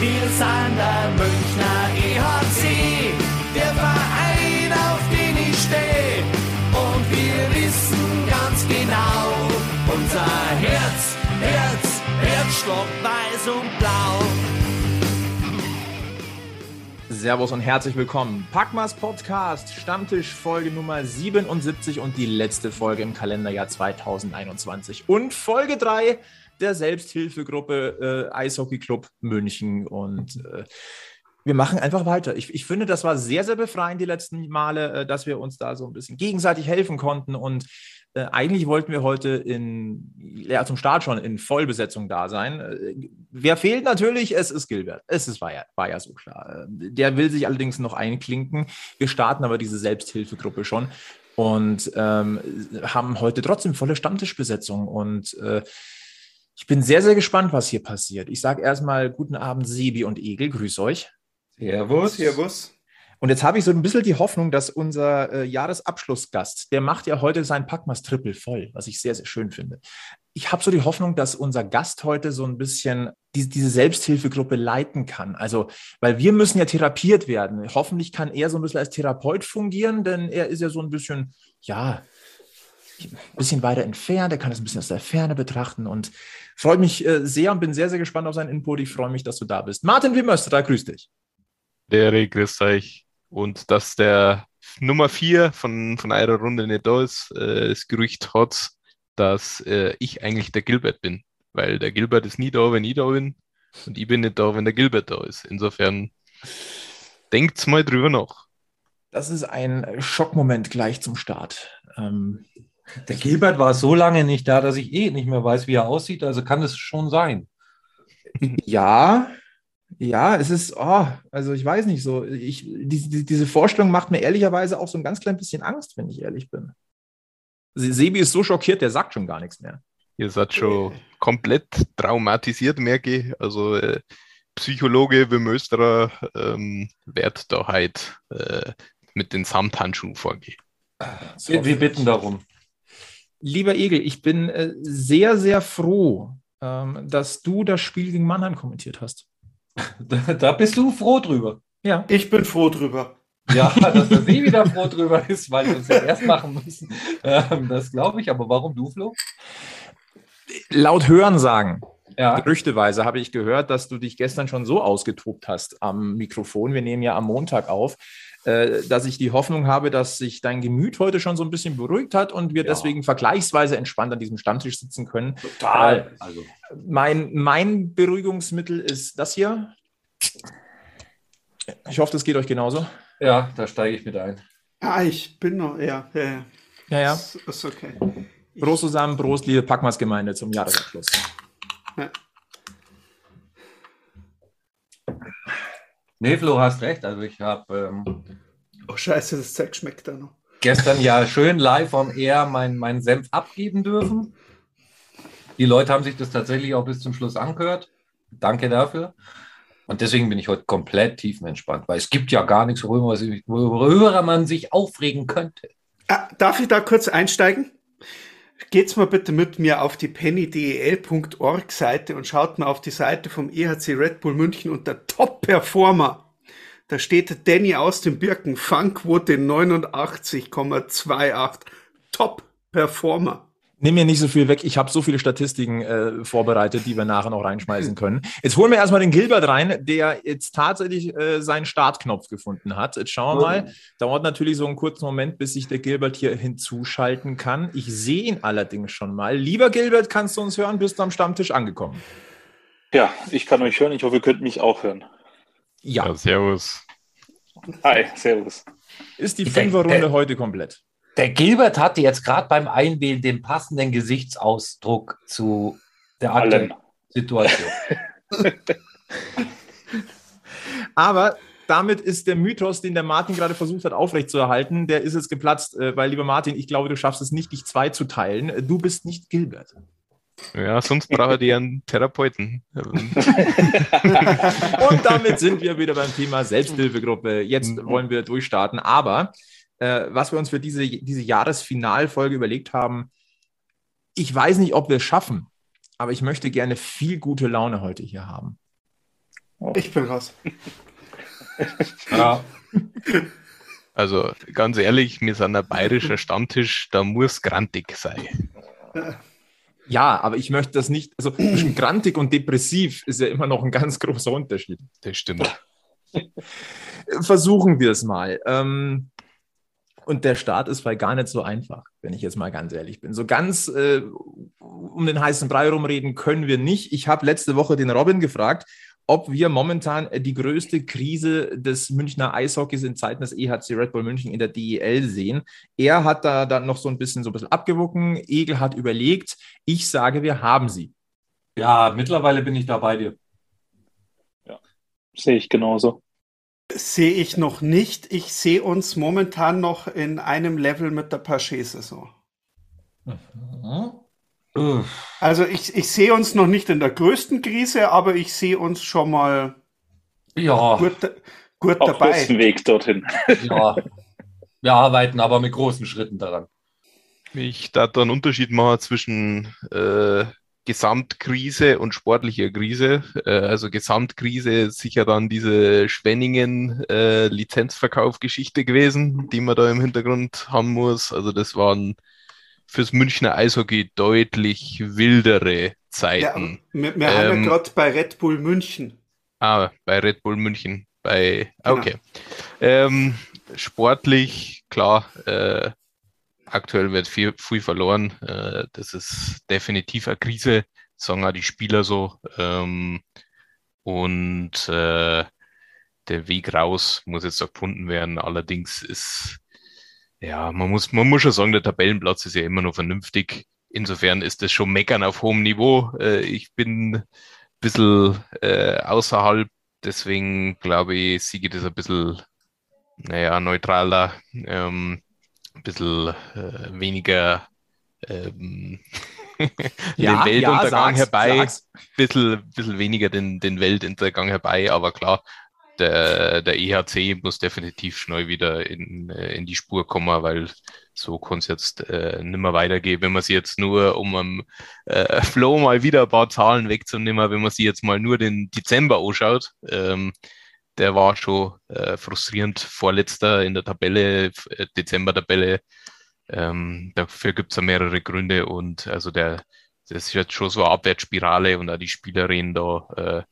Wir sind der Münchner EHC, der Verein, auf den ich stehe. Und wir wissen ganz genau, unser Herz, Herz, Herzstock, weiß und blau. Servus und herzlich willkommen. Packmas Podcast, Stammtisch Folge Nummer 77 und die letzte Folge im Kalenderjahr 2021. Und Folge 3 der Selbsthilfegruppe äh, Eishockey Club München. Und äh, wir machen einfach weiter. Ich, ich, finde, das war sehr, sehr befreiend die letzten Male, äh, dass wir uns da so ein bisschen gegenseitig helfen konnten. Und äh, eigentlich wollten wir heute in, ja, zum Start schon in Vollbesetzung da sein. Äh, wer fehlt natürlich? Es ist Gilbert. Es ist, war, ja, war ja so klar. Äh, der will sich allerdings noch einklinken. Wir starten aber diese Selbsthilfegruppe schon und ähm, haben heute trotzdem volle Stammtischbesetzung. Und äh, ich bin sehr, sehr gespannt, was hier passiert. Ich sage erstmal guten Abend, Sebi und Egel. Grüß euch. Servus. Servus. Und jetzt habe ich so ein bisschen die Hoffnung, dass unser äh, Jahresabschlussgast, der macht ja heute sein Packmas Triple voll, was ich sehr, sehr schön finde. Ich habe so die Hoffnung, dass unser Gast heute so ein bisschen die, diese Selbsthilfegruppe leiten kann. Also, weil wir müssen ja therapiert werden. Hoffentlich kann er so ein bisschen als Therapeut fungieren, denn er ist ja so ein bisschen, ja, ein bisschen weiter entfernt. Er kann es ein bisschen aus der Ferne betrachten und freut mich äh, sehr und bin sehr, sehr gespannt auf seinen Input. Ich freue mich, dass du da bist. Martin Wimmerster, grüß dich. Der grüß euch. Und dass der Nummer 4 von, von eurer Runde nicht da ist, äh, das Gerücht hat, dass äh, ich eigentlich der Gilbert bin. Weil der Gilbert ist nie da, wenn ich da bin. Und ich bin nicht da, wenn der Gilbert da ist. Insofern denkt's mal drüber nach. Das ist ein Schockmoment gleich zum Start. Ähm, der Gilbert war so lange nicht da, dass ich eh nicht mehr weiß, wie er aussieht. Also kann es schon sein. Ja, ja, es ist, oh, also ich weiß nicht so. Ich, die, diese Vorstellung macht mir ehrlicherweise auch so ein ganz klein bisschen Angst, wenn ich ehrlich bin. Sebi ist so schockiert, der sagt schon gar nichts mehr. Ihr seid schon komplett traumatisiert, merke ich. Also äh, Psychologe wie Mösterer ähm, wird da halt äh, mit den Samthandschuhen vorgehen. Wir, wir bitten darum. Lieber Egel, ich bin äh, sehr, sehr froh, ähm, dass du das Spiel gegen Mannheim kommentiert hast. Da, da, bist du froh drüber. Ja. Ich bin froh drüber. Ja, dass der See wieder froh drüber ist, weil wir uns ja erst machen müssen. Ähm, das glaube ich. Aber warum du, Flo? Laut Hörensagen, ja. gerüchteweise, habe ich gehört, dass du dich gestern schon so ausgetobt hast am Mikrofon. Wir nehmen ja am Montag auf, dass ich die Hoffnung habe, dass sich dein Gemüt heute schon so ein bisschen beruhigt hat und wir ja. deswegen vergleichsweise entspannt an diesem Stammtisch sitzen können. Total. Äh, also. Mein, mein Beruhigungsmittel ist das hier. Ich hoffe, das geht euch genauso. Ja, da steige ich mit ein. Ah, ich bin noch, ja. Ja, ja. ja, ja. Ist, ist okay. Prost zusammen, Prost, liebe Packmas-Gemeinde zum Jahresabschluss. Ja. Nee, Flo, hast recht. Also ich habe. Ähm, oh, scheiße, das Zeug schmeckt da noch. Gestern ja schön live on air meinen mein Senf abgeben dürfen. Die Leute haben sich das tatsächlich auch bis zum Schluss angehört. Danke dafür. Und deswegen bin ich heute komplett tiefenentspannt, weil es gibt ja gar nichts, worüber, worüber man sich aufregen könnte. Ah, darf ich da kurz einsteigen? Geht's mal bitte mit mir auf die pennydel.org Seite und schaut mal auf die Seite vom EHC Red Bull München unter Top Performer. Da steht Danny aus dem Birken, Fangquote 89,28. Top Performer. Nimm mir nicht so viel weg. Ich habe so viele Statistiken äh, vorbereitet, die wir nachher noch reinschmeißen können. Jetzt holen wir erstmal den Gilbert rein, der jetzt tatsächlich äh, seinen Startknopf gefunden hat. Jetzt schauen wir mal. Dauert natürlich so einen kurzen Moment, bis sich der Gilbert hier hinzuschalten kann. Ich sehe ihn allerdings schon mal. Lieber Gilbert, kannst du uns hören? Bist du am Stammtisch angekommen? Ja, ich kann euch hören. Ich hoffe, ihr könnt mich auch hören. Ja. ja servus. Hi, servus. Ist die Fünferrunde heute komplett? Der Gilbert hatte jetzt gerade beim Einwählen den passenden Gesichtsausdruck zu der aktuellen Situation. Aber damit ist der Mythos, den der Martin gerade versucht hat aufrechtzuerhalten, der ist jetzt geplatzt, äh, weil, lieber Martin, ich glaube, du schaffst es nicht, dich zwei zu teilen. Du bist nicht Gilbert. Ja, sonst braucht ihr einen Therapeuten. Und damit sind wir wieder beim Thema Selbsthilfegruppe. Jetzt mhm. wollen wir durchstarten, aber äh, was wir uns für diese, diese Jahresfinalfolge überlegt haben. Ich weiß nicht, ob wir es schaffen, aber ich möchte gerne viel gute Laune heute hier haben. auch. Ich bin raus. Ja, Also ganz ehrlich, wir sind ein bayerischer Stammtisch, da muss grantig sein. Ja, aber ich möchte das nicht, also zwischen grantig und depressiv ist ja immer noch ein ganz großer Unterschied. Das stimmt. Versuchen wir es mal. Ähm, und der Start ist weil gar nicht so einfach, wenn ich jetzt mal ganz ehrlich bin. So ganz äh, um den heißen Brei rumreden können wir nicht. Ich habe letzte Woche den Robin gefragt, ob wir momentan die größte Krise des Münchner Eishockeys in Zeiten des EHC Red Bull München in der DEL sehen. Er hat da dann noch so ein bisschen so ein bisschen abgewogen. Egel hat überlegt. Ich sage, wir haben sie. ja, mittlerweile bin ich da bei dir. Sehe ich genauso. Sehe ich noch nicht. Ich sehe uns momentan noch in einem Level mit der Paché-Saison. Mhm. Also ich, ich sehe uns noch nicht in der größten Krise, aber ich sehe uns schon mal Ja, gut, gut Auf dabei. Weg dorthin. ja. Wir arbeiten aber mit großen Schritten daran. Ich da einen Unterschied machen zwischen äh, Gesamtkrise und sportlicher Krise. Äh, also Gesamtkrise ist sicher dann diese Schwenningen äh, Lizenzverkauf-Geschichte gewesen, die man da im Hintergrund haben muss. Also das waren fürs Münchner Eishockey deutlich wildere Ja, Zeiten. wir, wir haben Ähm, ja gerade bei Red Bull München. Ah, bei Red Bull München. Bei, Genau. okay. Ähm, sportlich, klar, äh, aktuell wird viel, viel verloren. Äh, das ist definitiv eine Krise, sagen auch die Spieler so. Ähm, und äh, der Weg raus muss jetzt gefunden werden. Allerdings ist, ja, man muss, man muss schon sagen, der Tabellenplatz ist ja immer noch vernünftig. Insofern ist das schon meckern auf hohem Niveau. Äh, ich bin ein bisschen äh, außerhalb, deswegen glaube ich, siege das ein bisschen, naja, neutraler, ähm, ein bisschen äh, weniger ähm, den Weltuntergang sag's, herbei sag's. bisschen, bisschen weniger den, den Weltuntergang herbei, aber klar, der, der EHC muss definitiv schnell wieder in, äh, in die Spur kommen, weil so kann es jetzt äh, nicht mehr weitergehen. Wenn man sie jetzt nur, um am äh, Flow mal wieder ein paar Zahlen wegzunehmen, wenn man sie jetzt mal nur den Dezember anschaut, ähm, der war schon äh, frustrierend vorletzter in der Tabelle, äh, Dezember-Tabelle. Ähm, dafür gibt es ja mehrere Gründe und also der, das ist jetzt schon so eine Abwärtsspirale und auch die Spieler reden da äh,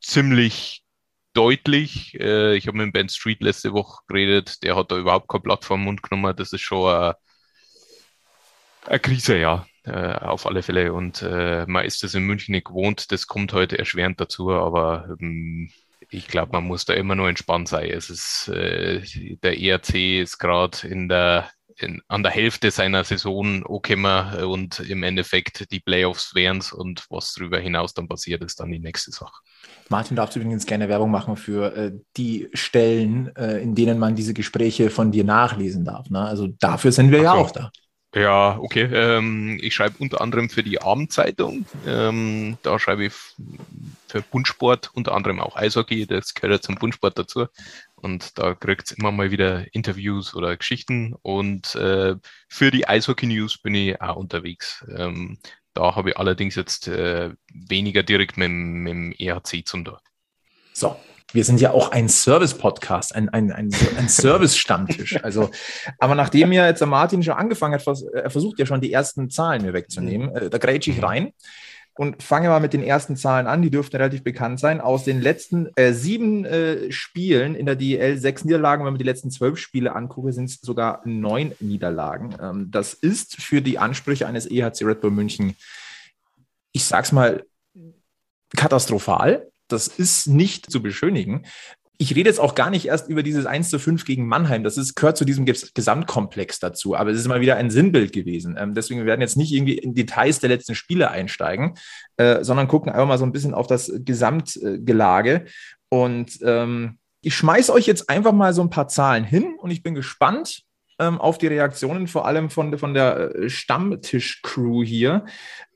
ziemlich deutlich. Äh, ich habe mit Ben Street letzte Woche geredet, der hat da überhaupt kein Blatt vom Mund genommen. Das ist schon eine, Krise, ja, äh, auf alle Fälle. Und äh, man ist das in München nicht gewohnt, das kommt heute erschwerend dazu, aber ähm, ich glaube, man muss da immer nur entspannt sein. Es ist, äh, der ERC ist gerade in der in, an der Hälfte seiner Saison angekommen und im Endeffekt die Playoffs wären's und was darüber hinaus dann passiert, ist dann die nächste Sache. Martin, darfst du übrigens gerne Werbung machen für äh, die Stellen, äh, in denen man diese Gespräche von dir nachlesen darf. Ne? Also dafür sind wir ja Ach so. auch da. Ja, okay. Ähm, ich schreibe unter anderem für die Abendzeitung. Ähm, da schreibe ich für Bundsport, unter anderem auch Eishockey, das gehört ja zum Bundsport dazu. Und da kriegt es immer mal wieder Interviews oder Geschichten. Und äh, für die Eishockey News bin ich auch unterwegs. Ähm, da habe ich allerdings jetzt äh, weniger direkt mit, dem- mit dem EHC zum Tor. So, wir sind ja auch ein Service-Podcast, ein, ein, ein, ein Service-Stammtisch. Also, aber nachdem ja jetzt der Martin schon angefangen hat, er versucht ja schon die ersten Zahlen mir wegzunehmen, äh, da grätsche ich Mhm. rein und fange mal mit den ersten Zahlen an. Die dürften relativ bekannt sein. Aus den letzten äh, sieben äh, Spielen in der DEL, sechs Niederlagen, wenn man die letzten zwölf Spiele angucke, sind es sogar neun Niederlagen. Ähm, das ist für die Ansprüche eines EHC Red Bull München, ich sag's mal, katastrophal. Das ist nicht zu beschönigen. Ich rede jetzt auch gar nicht erst über dieses 1 zu 5 gegen Mannheim. Das ist, gehört zu diesem Ges- Gesamtkomplex dazu. Aber es ist mal wieder ein Sinnbild gewesen. Ähm, deswegen wir werden jetzt nicht irgendwie in Details der letzten Spiele einsteigen, äh, sondern gucken einfach mal so ein bisschen auf das Gesamtgelage. Und ähm, ich schmeiß euch jetzt einfach mal so ein paar Zahlen hin und ich bin gespannt ähm, auf die Reaktionen, vor allem von, von der äh, Stammtisch-Crew hier.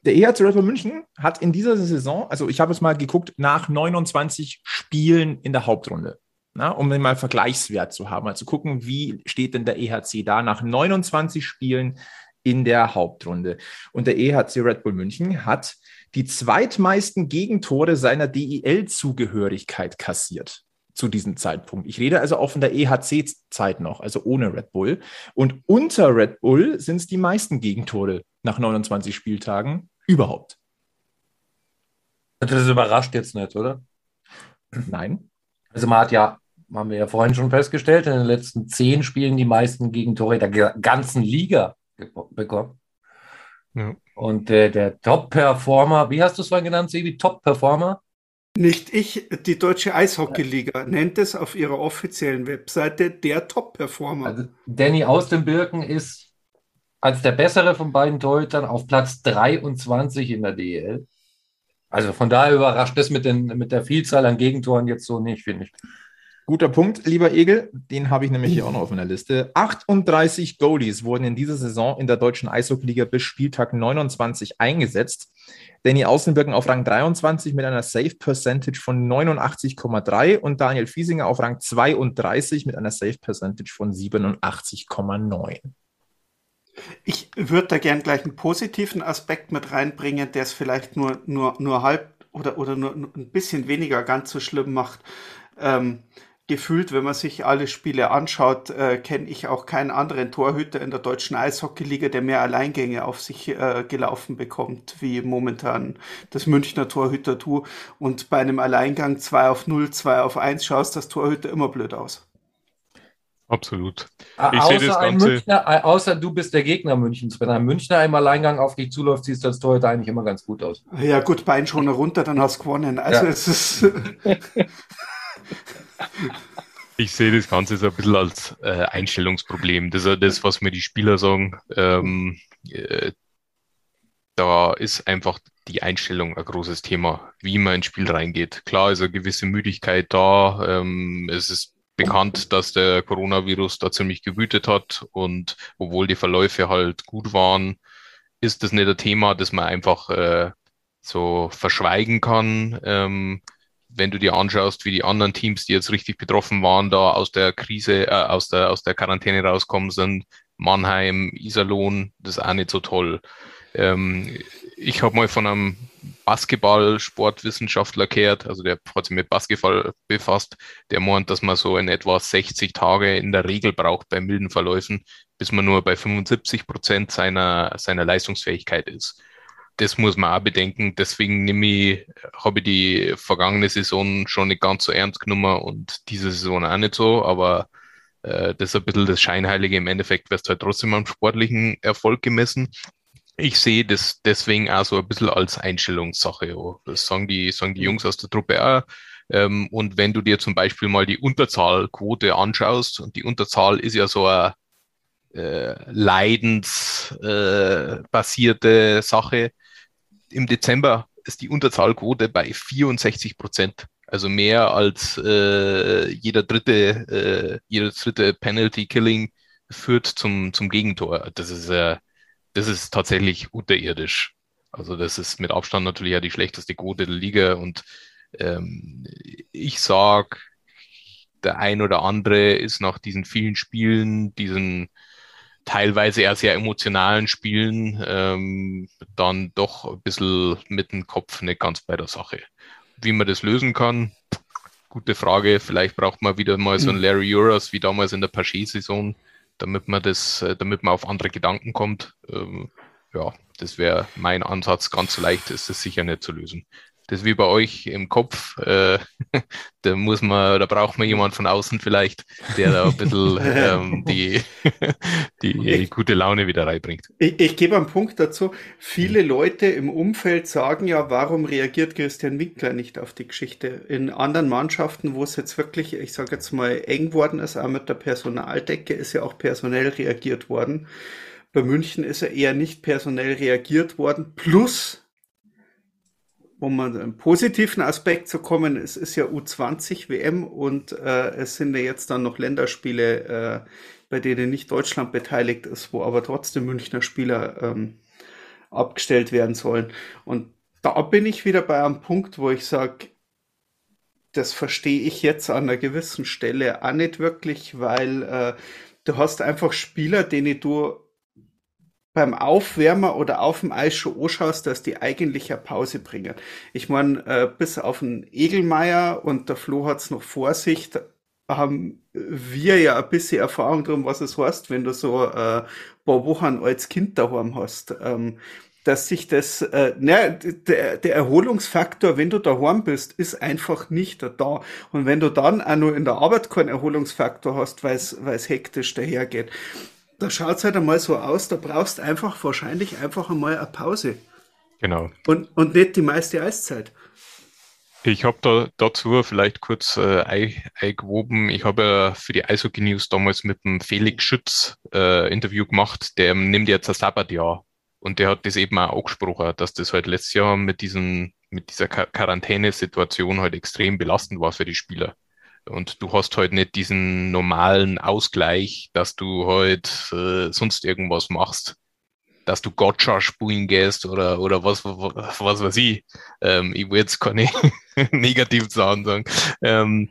Der EHC Red Bull München hat in dieser Saison, also ich habe es mal geguckt, nach 29 Spielen in der Hauptrunde, na, um den mal Vergleichswert zu haben, mal zu gucken, wie steht denn der EHC da nach 29 Spielen in der Hauptrunde. Und der EHC Red Bull München hat die zweitmeisten Gegentore seiner DEL-Zugehörigkeit kassiert zu diesem Zeitpunkt. Ich rede also auch von der EHC-Zeit noch, also ohne Red Bull. Und unter Red Bull sind es die meisten Gegentore nach 29 Spieltagen überhaupt. Das überrascht jetzt nicht, oder? Nein. Also man hat ja, haben wir ja vorhin schon festgestellt, in den letzten zehn Spielen die meisten Gegentore der ganzen Liga bekommen. Ja. Und äh, der Top-Performer, wie hast du es vorhin genannt, Sebi? Top-Performer? Nicht ich, die Deutsche Eishockeyliga nennt es auf ihrer offiziellen Webseite der Top-Performer. Also Danny aus dem Birken ist als der bessere von beiden Torhütern auf Platz 23 in der DEL. Also von daher überrascht das mit, den, mit der Vielzahl an Gegentoren jetzt so nicht, finde ich. Guter Punkt, lieber Egel. Den habe ich nämlich hier auch noch auf meiner Liste. 38 Goalies wurden in dieser Saison in der deutschen Eishockeyliga bis Spieltag 29 eingesetzt. Danny Außenbirken auf Rang 23 mit einer Save Percentage von 89,3 und Daniel Fiesinger auf Rang 32 mit einer Save Percentage von 87,9. Ich würde da gern gleich einen positiven Aspekt mit reinbringen, der es vielleicht nur, nur, nur halb oder, oder nur ein bisschen weniger ganz so schlimm macht. Ähm, gefühlt, wenn man sich alle Spiele anschaut, äh, kenne ich auch keinen anderen Torhüter in der deutschen Eishockeyliga, der mehr Alleingänge auf sich äh, gelaufen bekommt, wie momentan das Münchner Torhüter tu. Und bei einem Alleingang 2 auf 0, 2 auf 1 schaust das Torhüter immer blöd aus. Absolut. Ich außer, das Ganze... Münchner, äh, außer du bist der Gegner Münchens. Wenn ein Münchner im Alleingang auf dich zuläuft, siehst du als Torhüter eigentlich immer ganz gut aus. Ja gut, Bein schon runter, dann hast du gewonnen. Also ja. es ist... Ich sehe das Ganze so ein bisschen als äh, Einstellungsproblem. Das ist das, was mir die Spieler sagen. Ähm, äh, da ist einfach die Einstellung ein großes Thema, wie man ins Spiel reingeht. Klar ist eine gewisse Müdigkeit da. Ähm, es ist bekannt, dass der Coronavirus da ziemlich gewütet hat und obwohl die Verläufe halt gut waren, ist das nicht ein Thema, das man einfach äh, so verschweigen kann. Ähm, wenn du dir anschaust, wie die anderen Teams, die jetzt richtig betroffen waren, da aus der Krise, äh, aus der, aus der Quarantäne rauskommen sind, Mannheim, Iserlohn, das ist auch nicht so toll. Ähm, ich habe mal von einem Basketball-Sportwissenschaftler gehört, also der hat sich mit Basketball befasst, der meint, dass man so in etwa 60 Tage in der Regel braucht bei milden Verläufen, bis man nur bei 75 Prozent seiner, seiner Leistungsfähigkeit ist das muss man auch bedenken. Deswegen nehme ich, habe ich die vergangene Saison schon nicht ganz so ernst genommen und diese Saison auch nicht so, aber äh, das ist ein bisschen das Scheinheilige. Im Endeffekt wirst du halt trotzdem am sportlichen Erfolg gemessen. Ich sehe das deswegen auch so ein bisschen als Einstellungssache. Das sagen die, sagen die Jungs aus der Truppe auch. Ähm, und wenn du dir zum Beispiel mal die Unterzahlquote anschaust, und die Unterzahl ist ja so eine äh, leidensbasierte äh, Sache, im Dezember ist die Unterzahlquote bei 64 Prozent. Also mehr als äh, jeder dritte, äh, jeder dritte Penalty Killing führt zum, zum Gegentor. Das ist, äh, das ist tatsächlich unterirdisch. Also das ist mit Abstand natürlich ja die schlechteste Quote der Liga und ähm, ich sag, der ein oder andere ist nach diesen vielen Spielen, diesen teilweise eher sehr emotionalen Spielen ähm, dann doch ein bisschen mit dem Kopf nicht ganz bei der Sache. Wie man das lösen kann, gute Frage. Vielleicht braucht man wieder mal so ein Larry Uras wie damals in der Paget-Saison, damit man das, äh, damit man auf andere Gedanken kommt. Ähm, ja, das wäre mein Ansatz. Ganz so leicht ist es sicher nicht zu lösen das ist wie bei euch im Kopf. Äh, da muss man, da braucht man jemand von außen vielleicht, der da ein bisschen ähm, die, die ich, gute Laune wieder reinbringt. Ich, ich gebe einen Punkt dazu. Viele Leute im Umfeld sagen ja, warum reagiert Christian Winkler nicht auf die Geschichte? In anderen Mannschaften, wo es jetzt wirklich, ich sage jetzt mal, eng worden ist, auch mit der Personaldecke, ist ja auch personell reagiert worden. Bei München ist er eher nicht personell reagiert worden. Plus, um einen positiven Aspekt zu kommen, es ist ja U20 WM und äh, es sind ja jetzt dann noch Länderspiele, äh, bei denen nicht Deutschland beteiligt ist, wo aber trotzdem Münchner Spieler ähm, abgestellt werden sollen. Und da bin ich wieder bei einem Punkt, wo ich sage, das verstehe ich jetzt an einer gewissen Stelle auch nicht wirklich, weil äh, du hast einfach Spieler, denen du beim Aufwärmer oder auf dem Eis schon anschaust, dass die eigentlich eine Pause bringen. Ich meine, äh, bis auf den Egelmeier und der Flo hat's noch Vorsicht, haben wir ja ein bisschen Erfahrung drum, was es heißt, wenn du so äh, ein paar Wochen als Kind daheim hast. Ähm, dass sich das, äh, ne, der, der Erholungsfaktor, wenn du daheim bist, ist einfach nicht da. Und wenn du dann auch nur in der Arbeit keinen Erholungsfaktor hast, weil es hektisch dahergeht, da schaut es halt einmal so aus, da brauchst einfach wahrscheinlich einfach einmal eine Pause. Genau. Und, und nicht die meiste Eiszeit. Ich habe da dazu vielleicht kurz äh, eingewoben. Ich habe ja für die Eishockey News damals mit dem Felix Schütz äh, Interview gemacht. Der nimmt jetzt ein Sabbatjahr. Und der hat das eben auch angesprochen, dass das halt letztes Jahr mit diesen, mit dieser Quarantänesituation halt extrem belastend war für die Spieler. Und du hast halt nicht diesen normalen Ausgleich, dass du halt äh, sonst irgendwas machst. Dass du Gotcha spielen gehst oder, oder was, was, was weiß ich. Ähm, ich will jetzt keine negativen Sachen sagen. Ähm,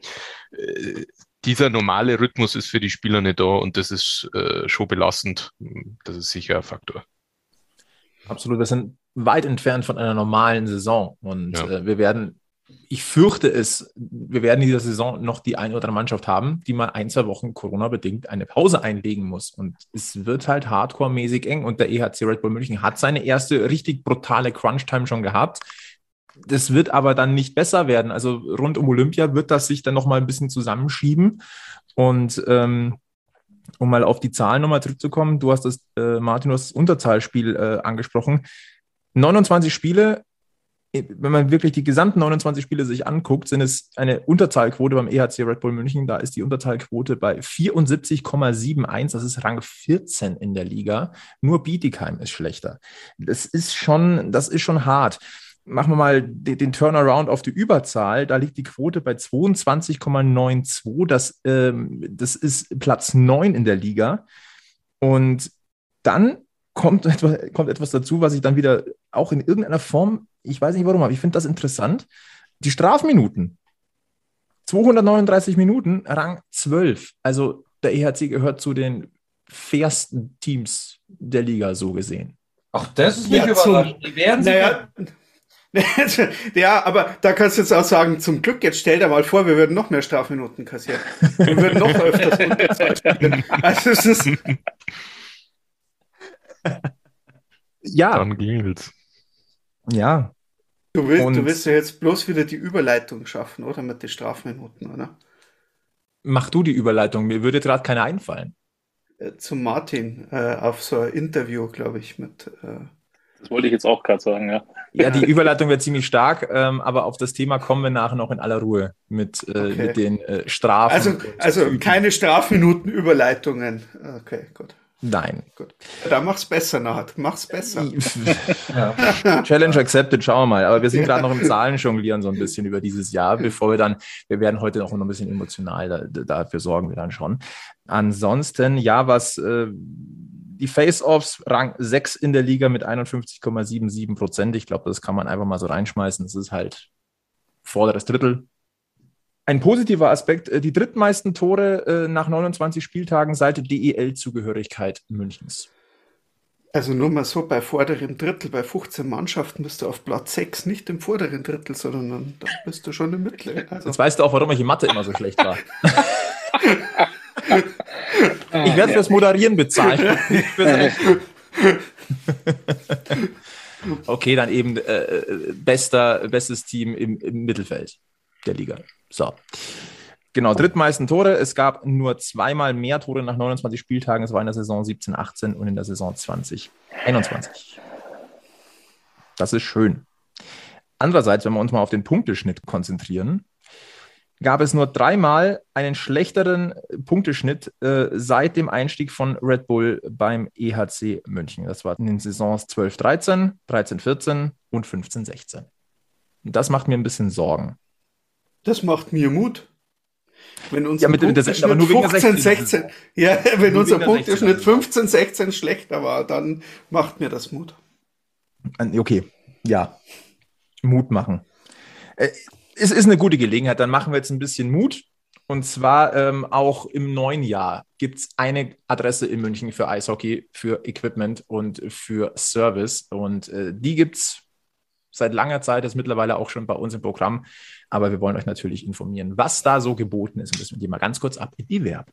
äh, dieser normale Rhythmus ist für die Spieler nicht da und das ist äh, schon belastend. Das ist sicher ein Faktor. Absolut. Wir sind weit entfernt von einer normalen Saison und ja. äh, wir werden ich fürchte es, wir werden in dieser Saison noch die eine oder andere Mannschaft haben, die mal ein, zwei Wochen Corona-bedingt eine Pause einlegen muss. Und es wird halt hardcore-mäßig eng. Und der EHC Red Bull München hat seine erste richtig brutale Crunch-Time schon gehabt. Das wird aber dann nicht besser werden. Also rund um Olympia wird das sich dann noch mal ein bisschen zusammenschieben. Und ähm, um mal auf die Zahlen nochmal zurückzukommen, du hast das, äh, Martin, du hast das Unterzahlspiel äh, angesprochen. 29 Spiele, wenn man wirklich die gesamten 29 Spiele sich anguckt, sind es eine Unterzahlquote beim EHC Red Bull München. Da ist die Unterzahlquote bei 74,71. Das ist Rang 14 in der Liga. Nur Bietigheim ist schlechter. Das ist schon, das ist schon hart. Machen wir mal den, Turnaround auf die Überzahl. Da liegt die Quote bei 22,92. Das, ähm, das ist Platz 9 in der Liga. Und dann kommt etwas, kommt etwas dazu, was ich dann wieder auch in irgendeiner Form ich weiß nicht warum, aber ich finde das interessant. Die Strafminuten. 239 Minuten, Rang 12. Also der EHC gehört zu den fairsten Teams der Liga, so gesehen. Ach, das ist nicht ja, überraschend. Die werden naja, ja, aber da kannst du jetzt auch sagen, zum Glück, jetzt stell dir mal vor, wir würden noch mehr Strafminuten kassieren. Wir würden noch öfters spielen. Also es ist. ja. Dann ging's. Ja. Du willst, du willst ja jetzt bloß wieder die Überleitung schaffen, oder? Mit den Strafminuten, oder? Mach du die Überleitung, mir würde gerade keine einfallen. Äh, zu Martin äh, auf so ein Interview, glaube ich, mit. Äh das wollte ich jetzt auch gerade sagen, ja. Ja, die Überleitung wird ziemlich stark, ähm, aber auf das Thema kommen wir nachher noch in aller Ruhe mit, äh, okay. mit den äh, Strafen. Also, also keine Strafminuten-Überleitungen. Okay, gut. Nein. Gut. Da mach's besser, Naht. Mach's besser. ja. Challenge accepted, schauen wir mal. Aber wir sind gerade noch im Zahlenjonglieren so ein bisschen über dieses Jahr, bevor wir dann, wir werden heute noch ein bisschen emotional, da, dafür sorgen wir dann schon. Ansonsten, ja, was äh, die Face-Offs, Rang 6 in der Liga mit 51,77 Prozent. Ich glaube, das kann man einfach mal so reinschmeißen. Das ist halt vorderes Drittel, ein positiver Aspekt, äh, die drittmeisten Tore äh, nach 29 Spieltagen seit DEL-Zugehörigkeit Münchens. Also nur mal so, bei vorderen Drittel, bei 15 Mannschaften bist du auf Platz 6, nicht im vorderen Drittel, sondern da bist du schon im Mittleren. Also. Jetzt weißt du auch, warum ich in Mathe immer so schlecht war. ich werde fürs Moderieren bezahlen. okay, dann eben äh, äh, bester, bestes Team im, im Mittelfeld der Liga. So. Genau, drittmeisten Tore. Es gab nur zweimal mehr Tore nach 29 Spieltagen. Es war in der Saison 17, 18 und in der Saison 20, 21. Das ist schön. Andererseits, wenn wir uns mal auf den Punkteschnitt konzentrieren, gab es nur dreimal einen schlechteren Punkteschnitt äh, seit dem Einstieg von Red Bull beim EHC München. Das war in den Saisons 12, 13, 13, 14 und 15, 16. Und das macht mir ein bisschen Sorgen. Das macht mir Mut. Wenn unser ja, mit, Punkteschnitt aber nur 15, 16, ja, wenn unser Punkteschnitt 15, 16 schlechter war, dann macht mir das Mut. Okay, ja. Mut machen. Äh, es ist eine gute Gelegenheit. Dann machen wir jetzt ein bisschen Mut Und zwar ähm, auch im neuen Jahr gibt es eine Adresse in München für Eishockey, für Equipment und für Service. Und äh, die gibt es seit langer Zeit, ist mittlerweile auch schon bei uns im Programm. Aber wir wollen euch natürlich informieren, was da so geboten ist. Und das gehen mal ganz kurz ab in die Verb.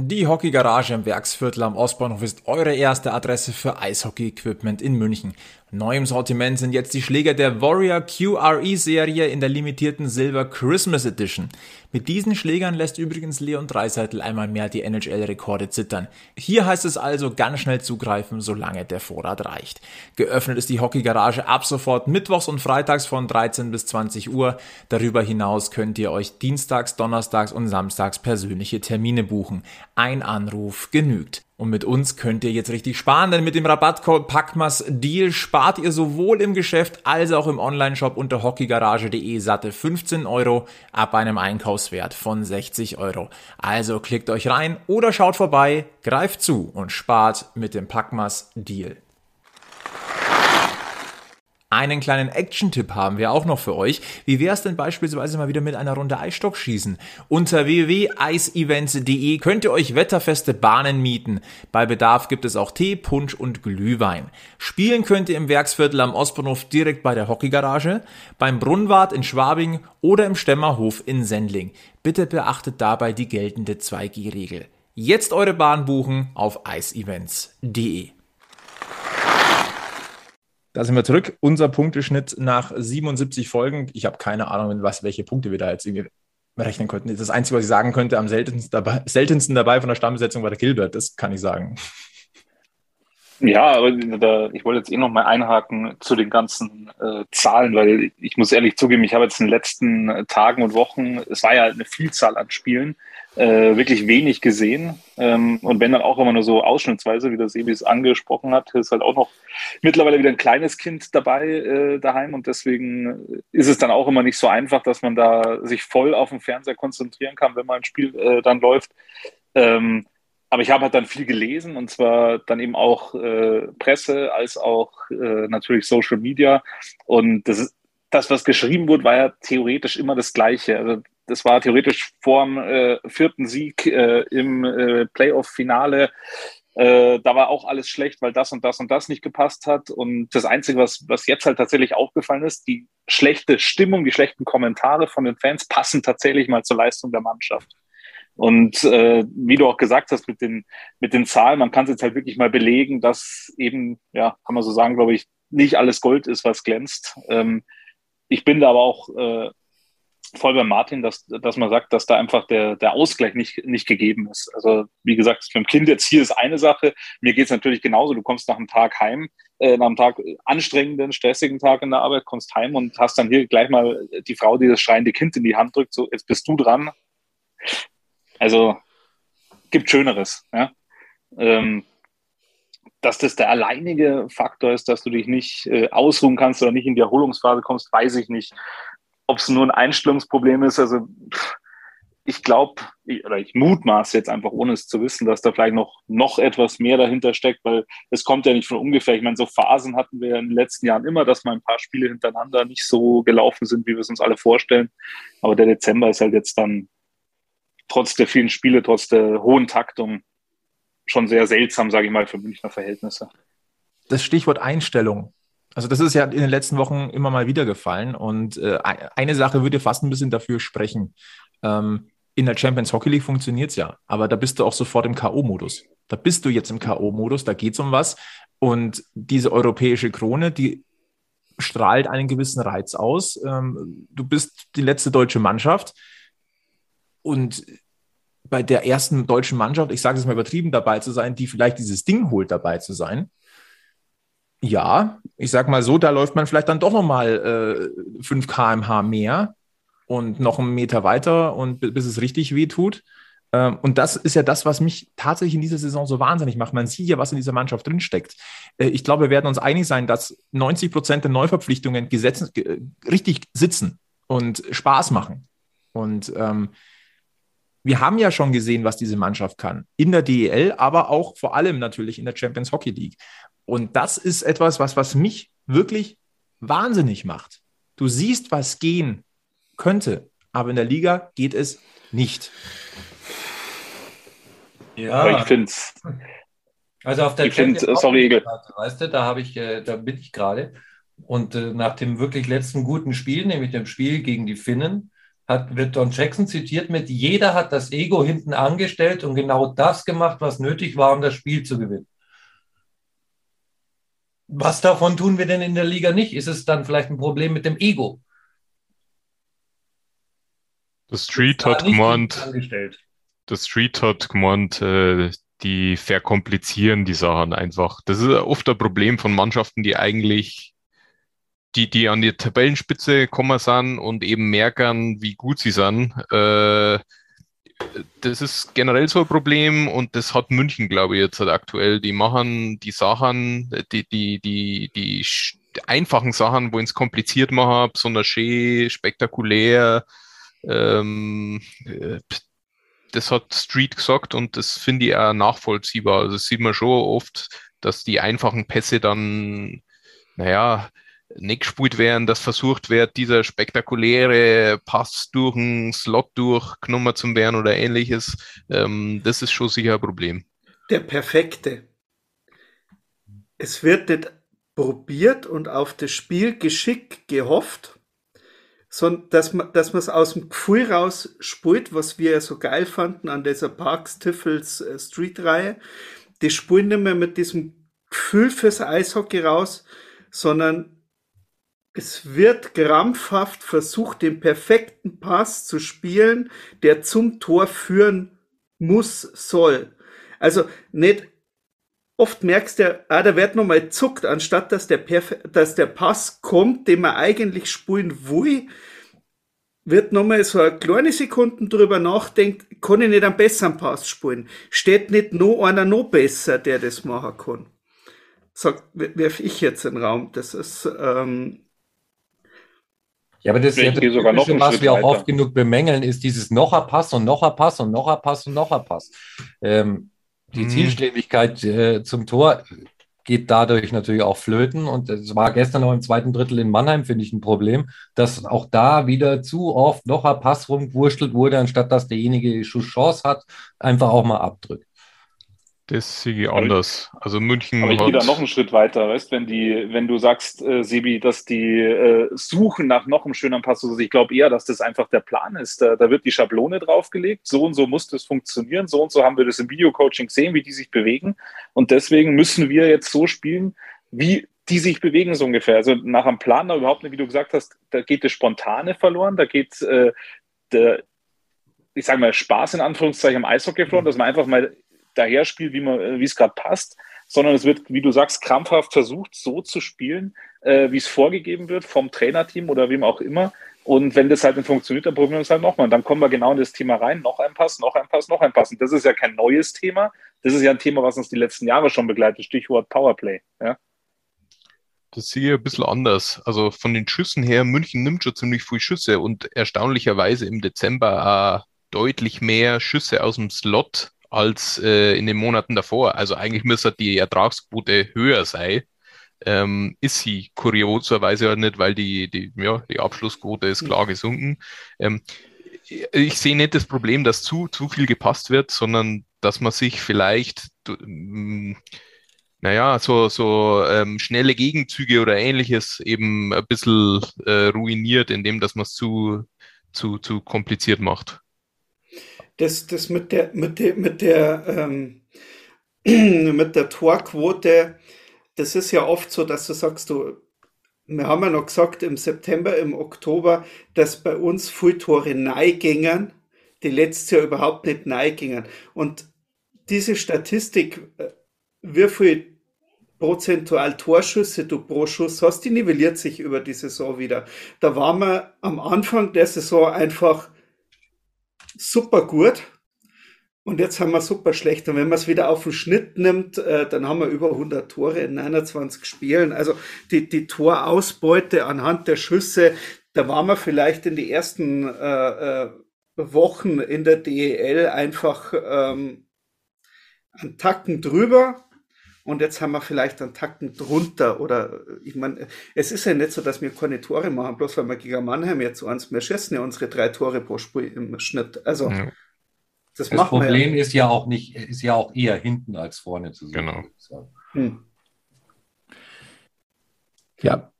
Die Hockeygarage im Werksviertel am Ostbahnhof ist eure erste Adresse für Eishockey-Equipment in München. Neu im Sortiment sind jetzt die Schläger der Warrior QRE-Serie in der limitierten Silver Christmas Edition. Mit diesen Schlägern lässt übrigens Leon Dreiseitel einmal mehr die NHL-Rekorde zittern. Hier heißt es also ganz schnell zugreifen, solange der Vorrat reicht. Geöffnet ist die Hockeygarage ab sofort mittwochs und freitags von 13 bis 20 Uhr. Darüber hinaus könnt ihr euch dienstags, donnerstags und samstags persönliche Termine buchen. Ein Anruf genügt. Und mit uns könnt ihr jetzt richtig sparen, denn mit dem Rabattcode Packmas Deal spart ihr sowohl im Geschäft als auch im Onlineshop unter hockeygarage.de satte 15 Euro ab einem Einkaufswert von 60 Euro. Also klickt euch rein oder schaut vorbei, greift zu und spart mit dem Packmas Deal. Einen kleinen Action-Tipp haben wir auch noch für euch. Wie wäre es denn beispielsweise mal wieder mit einer Runde Eisstockschießen? Unter www.eisevents.de könnt ihr euch wetterfeste Bahnen mieten. Bei Bedarf gibt es auch Tee, Punsch und Glühwein. Spielen könnt ihr im Werksviertel am Ostbahnhof direkt bei der Hockeygarage, beim Brunnwart in Schwabing oder im Stemmerhof in Sendling. Bitte beachtet dabei die geltende 2G-Regel. Jetzt eure Bahn buchen auf eisevents.de. Da sind wir zurück. Unser Punkteschnitt nach 77 Folgen. Ich habe keine Ahnung, was, welche Punkte wir da jetzt irgendwie rechnen konnten. Das Einzige, was ich sagen könnte, am seltensten dabei, seltensten dabei von der Stammbesetzung war der Gilbert. Das kann ich sagen. Ja, aber da, ich wollte jetzt eh noch mal einhaken zu den ganzen äh, Zahlen, weil ich muss ehrlich zugeben, ich habe jetzt in den letzten Tagen und Wochen, es war ja eine Vielzahl an Spielen, äh, wirklich wenig gesehen. Ähm, und wenn dann auch immer nur so ausschnittsweise, wie das Sebi es angesprochen hat, ist halt auch noch mittlerweile wieder ein kleines Kind dabei äh, daheim und deswegen ist es dann auch immer nicht so einfach, dass man da sich voll auf den Fernseher konzentrieren kann, wenn mal ein Spiel äh, dann läuft. Ähm, aber ich habe halt dann viel gelesen und zwar dann eben auch äh, Presse als auch äh, natürlich Social Media. Und das ist das, was geschrieben wurde, war ja theoretisch immer das Gleiche. Also das war theoretisch vor dem äh, vierten Sieg äh, im äh, Playoff-Finale. Äh, da war auch alles schlecht, weil das und das und das nicht gepasst hat. Und das Einzige, was, was jetzt halt tatsächlich aufgefallen ist, die schlechte Stimmung, die schlechten Kommentare von den Fans passen tatsächlich mal zur Leistung der Mannschaft. Und äh, wie du auch gesagt hast mit den, mit den Zahlen, man kann es jetzt halt wirklich mal belegen, dass eben, ja, kann man so sagen, glaube ich, nicht alles Gold ist, was glänzt. Ähm, ich bin da aber auch äh, voll bei Martin, dass, dass man sagt, dass da einfach der, der Ausgleich nicht, nicht gegeben ist. Also wie gesagt, mit dem Kind jetzt hier ist eine Sache. Mir geht es natürlich genauso. Du kommst nach einem Tag heim, äh, nach einem Tag anstrengenden, stressigen Tag in der Arbeit, kommst heim und hast dann hier gleich mal die Frau, die das schreiende Kind in die Hand drückt, so jetzt bist du dran. Also gibt Schöneres. Ja? Ähm, dass das der alleinige Faktor ist, dass du dich nicht äh, ausruhen kannst oder nicht in die Erholungsphase kommst, weiß ich nicht ob es nur ein Einstellungsproblem ist, also ich glaube, oder ich mutmaße jetzt einfach, ohne es zu wissen, dass da vielleicht noch, noch etwas mehr dahinter steckt, weil es kommt ja nicht von ungefähr. Ich meine, so Phasen hatten wir in den letzten Jahren immer, dass mal ein paar Spiele hintereinander nicht so gelaufen sind, wie wir es uns alle vorstellen. Aber der Dezember ist halt jetzt dann trotz der vielen Spiele, trotz der hohen Taktung schon sehr seltsam, sage ich mal, für Münchner Verhältnisse. Das Stichwort Einstellung also das ist ja in den letzten Wochen immer mal wieder gefallen und äh, eine Sache würde fast ein bisschen dafür sprechen. Ähm, in der Champions Hockey League funktioniert es ja, aber da bist du auch sofort im K.O.-Modus. Da bist du jetzt im K.O.-Modus, da geht es um was. Und diese europäische Krone, die strahlt einen gewissen Reiz aus. Ähm, du bist die letzte deutsche Mannschaft und bei der ersten deutschen Mannschaft, ich sage es mal übertrieben, dabei zu sein, die vielleicht dieses Ding holt, dabei zu sein, ja, ich sag mal so, da läuft man vielleicht dann doch nochmal äh, 5 kmh mehr und noch einen Meter weiter und bis es richtig weh tut. Ähm, und das ist ja das, was mich tatsächlich in dieser Saison so wahnsinnig macht. Man sieht ja, was in dieser Mannschaft drinsteckt. Äh, ich glaube, wir werden uns einig sein, dass 90 Prozent der Neuverpflichtungen gesetz, richtig sitzen und Spaß machen. Und ähm, wir haben ja schon gesehen, was diese Mannschaft kann. In der DEL, aber auch vor allem natürlich in der Champions Hockey League. Und das ist etwas, was, was mich wirklich wahnsinnig macht. Du siehst, was gehen könnte. aber in der Liga geht es nicht. Ja, ich finde es. Also auf der ich find, sorry, weißt du, da habe ich, äh, da bin ich gerade. Und äh, nach dem wirklich letzten guten Spiel, nämlich dem Spiel gegen die Finnen, hat, wird Don Jackson zitiert mit, jeder hat das Ego hinten angestellt und genau das gemacht, was nötig war, um das Spiel zu gewinnen. Was davon tun wir denn in der Liga nicht? Ist es dann vielleicht ein Problem mit dem Ego? Das Street hat gemeint, das Street hat gemeint, äh, die verkomplizieren die Sachen einfach. Das ist oft ein Problem von Mannschaften, die eigentlich, die, die an die Tabellenspitze kommen sind und eben merken, wie gut sie sind. Äh, das ist generell so ein Problem und das hat München, glaube ich, jetzt halt aktuell. Die machen die Sachen, die, die, die, die einfachen Sachen, wo ins kompliziert machen, besonders schön, spektakulär. Ähm, äh, das hat Street gesagt und das finde ich auch nachvollziehbar. Also das sieht man schon oft, dass die einfachen Pässe dann, naja, nicht gespielt werden, dass versucht wird, dieser spektakuläre Pass durch einen Slot durchgenommen zu werden oder ähnliches. Ähm, das ist schon sicher ein Problem. Der perfekte. Es wird nicht probiert und auf das Spielgeschick gehofft, sondern dass man, dass man es aus dem Gefühl raus spielt, was wir ja so geil fanden an dieser Parks Tiffels äh, Street Reihe. Die spielen nicht mehr mit diesem Gefühl fürs Eishockey raus, sondern es wird krampfhaft versucht, den perfekten Pass zu spielen, der zum Tor führen muss, soll. Also nicht oft merkst du, ah, da wird nochmal zuckt, anstatt dass der, dass der Pass kommt, den man eigentlich spulen will, wird nochmal so eine kleine Sekunden drüber nachdenkt, kann ich nicht einen besseren Pass spulen? Steht nicht noch einer noch besser, der das machen kann? Sag, werf ich jetzt in den Raum. Das ist, ähm, ja, aber das ist ja das sogar noch was wir auch oft genug bemängeln, ist dieses noch ein Pass und noch ein Pass und noch ein Pass und noch ein Pass. Ähm, die mhm. Zielstrebigkeit äh, zum Tor geht dadurch natürlich auch flöten. Und es war gestern auch im zweiten Drittel in Mannheim, finde ich, ein Problem, dass auch da wieder zu oft noch ein Pass rumgewurschtelt wurde, anstatt dass derjenige Chance hat, einfach auch mal abdrückt. Das sehe ich anders. Also München. Aber ich gehe da noch einen Schritt weiter, weißt, wenn die, wenn du sagst, äh, Sebi, dass die äh, suchen nach noch einem schöneren Pass, also ich glaube eher, dass das einfach der Plan ist. Da, da wird die Schablone draufgelegt, so und so muss das funktionieren, so und so haben wir das im Videocoaching gesehen, wie die sich bewegen. Und deswegen müssen wir jetzt so spielen, wie die sich bewegen, so ungefähr. Also nach einem Plan überhaupt nicht, wie du gesagt hast, da geht das Spontane verloren, da geht äh, der, ich sage mal, Spaß in Anführungszeichen am Eishockey verloren, dass man einfach mal daher spielt, wie, man, wie es gerade passt, sondern es wird, wie du sagst, krampfhaft versucht, so zu spielen, äh, wie es vorgegeben wird vom Trainerteam oder wem auch immer. Und wenn das halt nicht funktioniert, dann probieren wir es halt nochmal. Und dann kommen wir genau in das Thema rein, noch ein Pass, noch ein Pass, noch ein Pass. Und das ist ja kein neues Thema. Das ist ja ein Thema, was uns die letzten Jahre schon begleitet. Stichwort Powerplay. Ja? Das sehe ich ein bisschen anders. Also von den Schüssen her, München nimmt schon ziemlich viele Schüsse und erstaunlicherweise im Dezember äh, deutlich mehr Schüsse aus dem Slot als äh, in den Monaten davor. Also eigentlich müsste die Ertragsquote höher sein. Ähm, ist sie kurioserweise ja nicht, weil die, die, ja, die Abschlussquote ist klar gesunken. Ähm, ich sehe nicht das Problem, dass zu, zu viel gepasst wird, sondern dass man sich vielleicht, mm, naja, so, so ähm, schnelle Gegenzüge oder ähnliches eben ein bisschen äh, ruiniert, indem dass man es zu, zu, zu kompliziert macht das, das mit der, mit der, mit der, ähm, mit der Torquote, das ist ja oft so, dass du sagst, du, wir haben ja noch gesagt im September, im Oktober, dass bei uns viel Tore neigingen, die letztes Jahr überhaupt nicht neigingen. Und diese Statistik, äh, wie viel prozentual Torschüsse du pro Schuss hast, die nivelliert sich über die Saison wieder. Da waren wir am Anfang der Saison einfach super gut. Und jetzt haben wir super schlecht. Und wenn man es wieder auf den Schnitt nimmt, äh, dann haben wir über 100 Tore in 29 Spielen. Also die, die Torausbeute anhand der Schüsse, da waren wir vielleicht in die ersten äh, äh, Wochen in der DEL einfach ähm, einen Tacken drüber. Und jetzt haben wir vielleicht einen Tacken drunter oder ich meine, es ist ja nicht so, dass wir keine Tore machen, bloß weil wir gegen Mannheim jetzt eins, wir schießen ja unsere drei Tore pro Spiel im Schnitt. Also ja. das, das Problem ja. ist ja auch nicht, ist ja auch eher hinten als vorne zu sehen. Genau. Hm. Ja,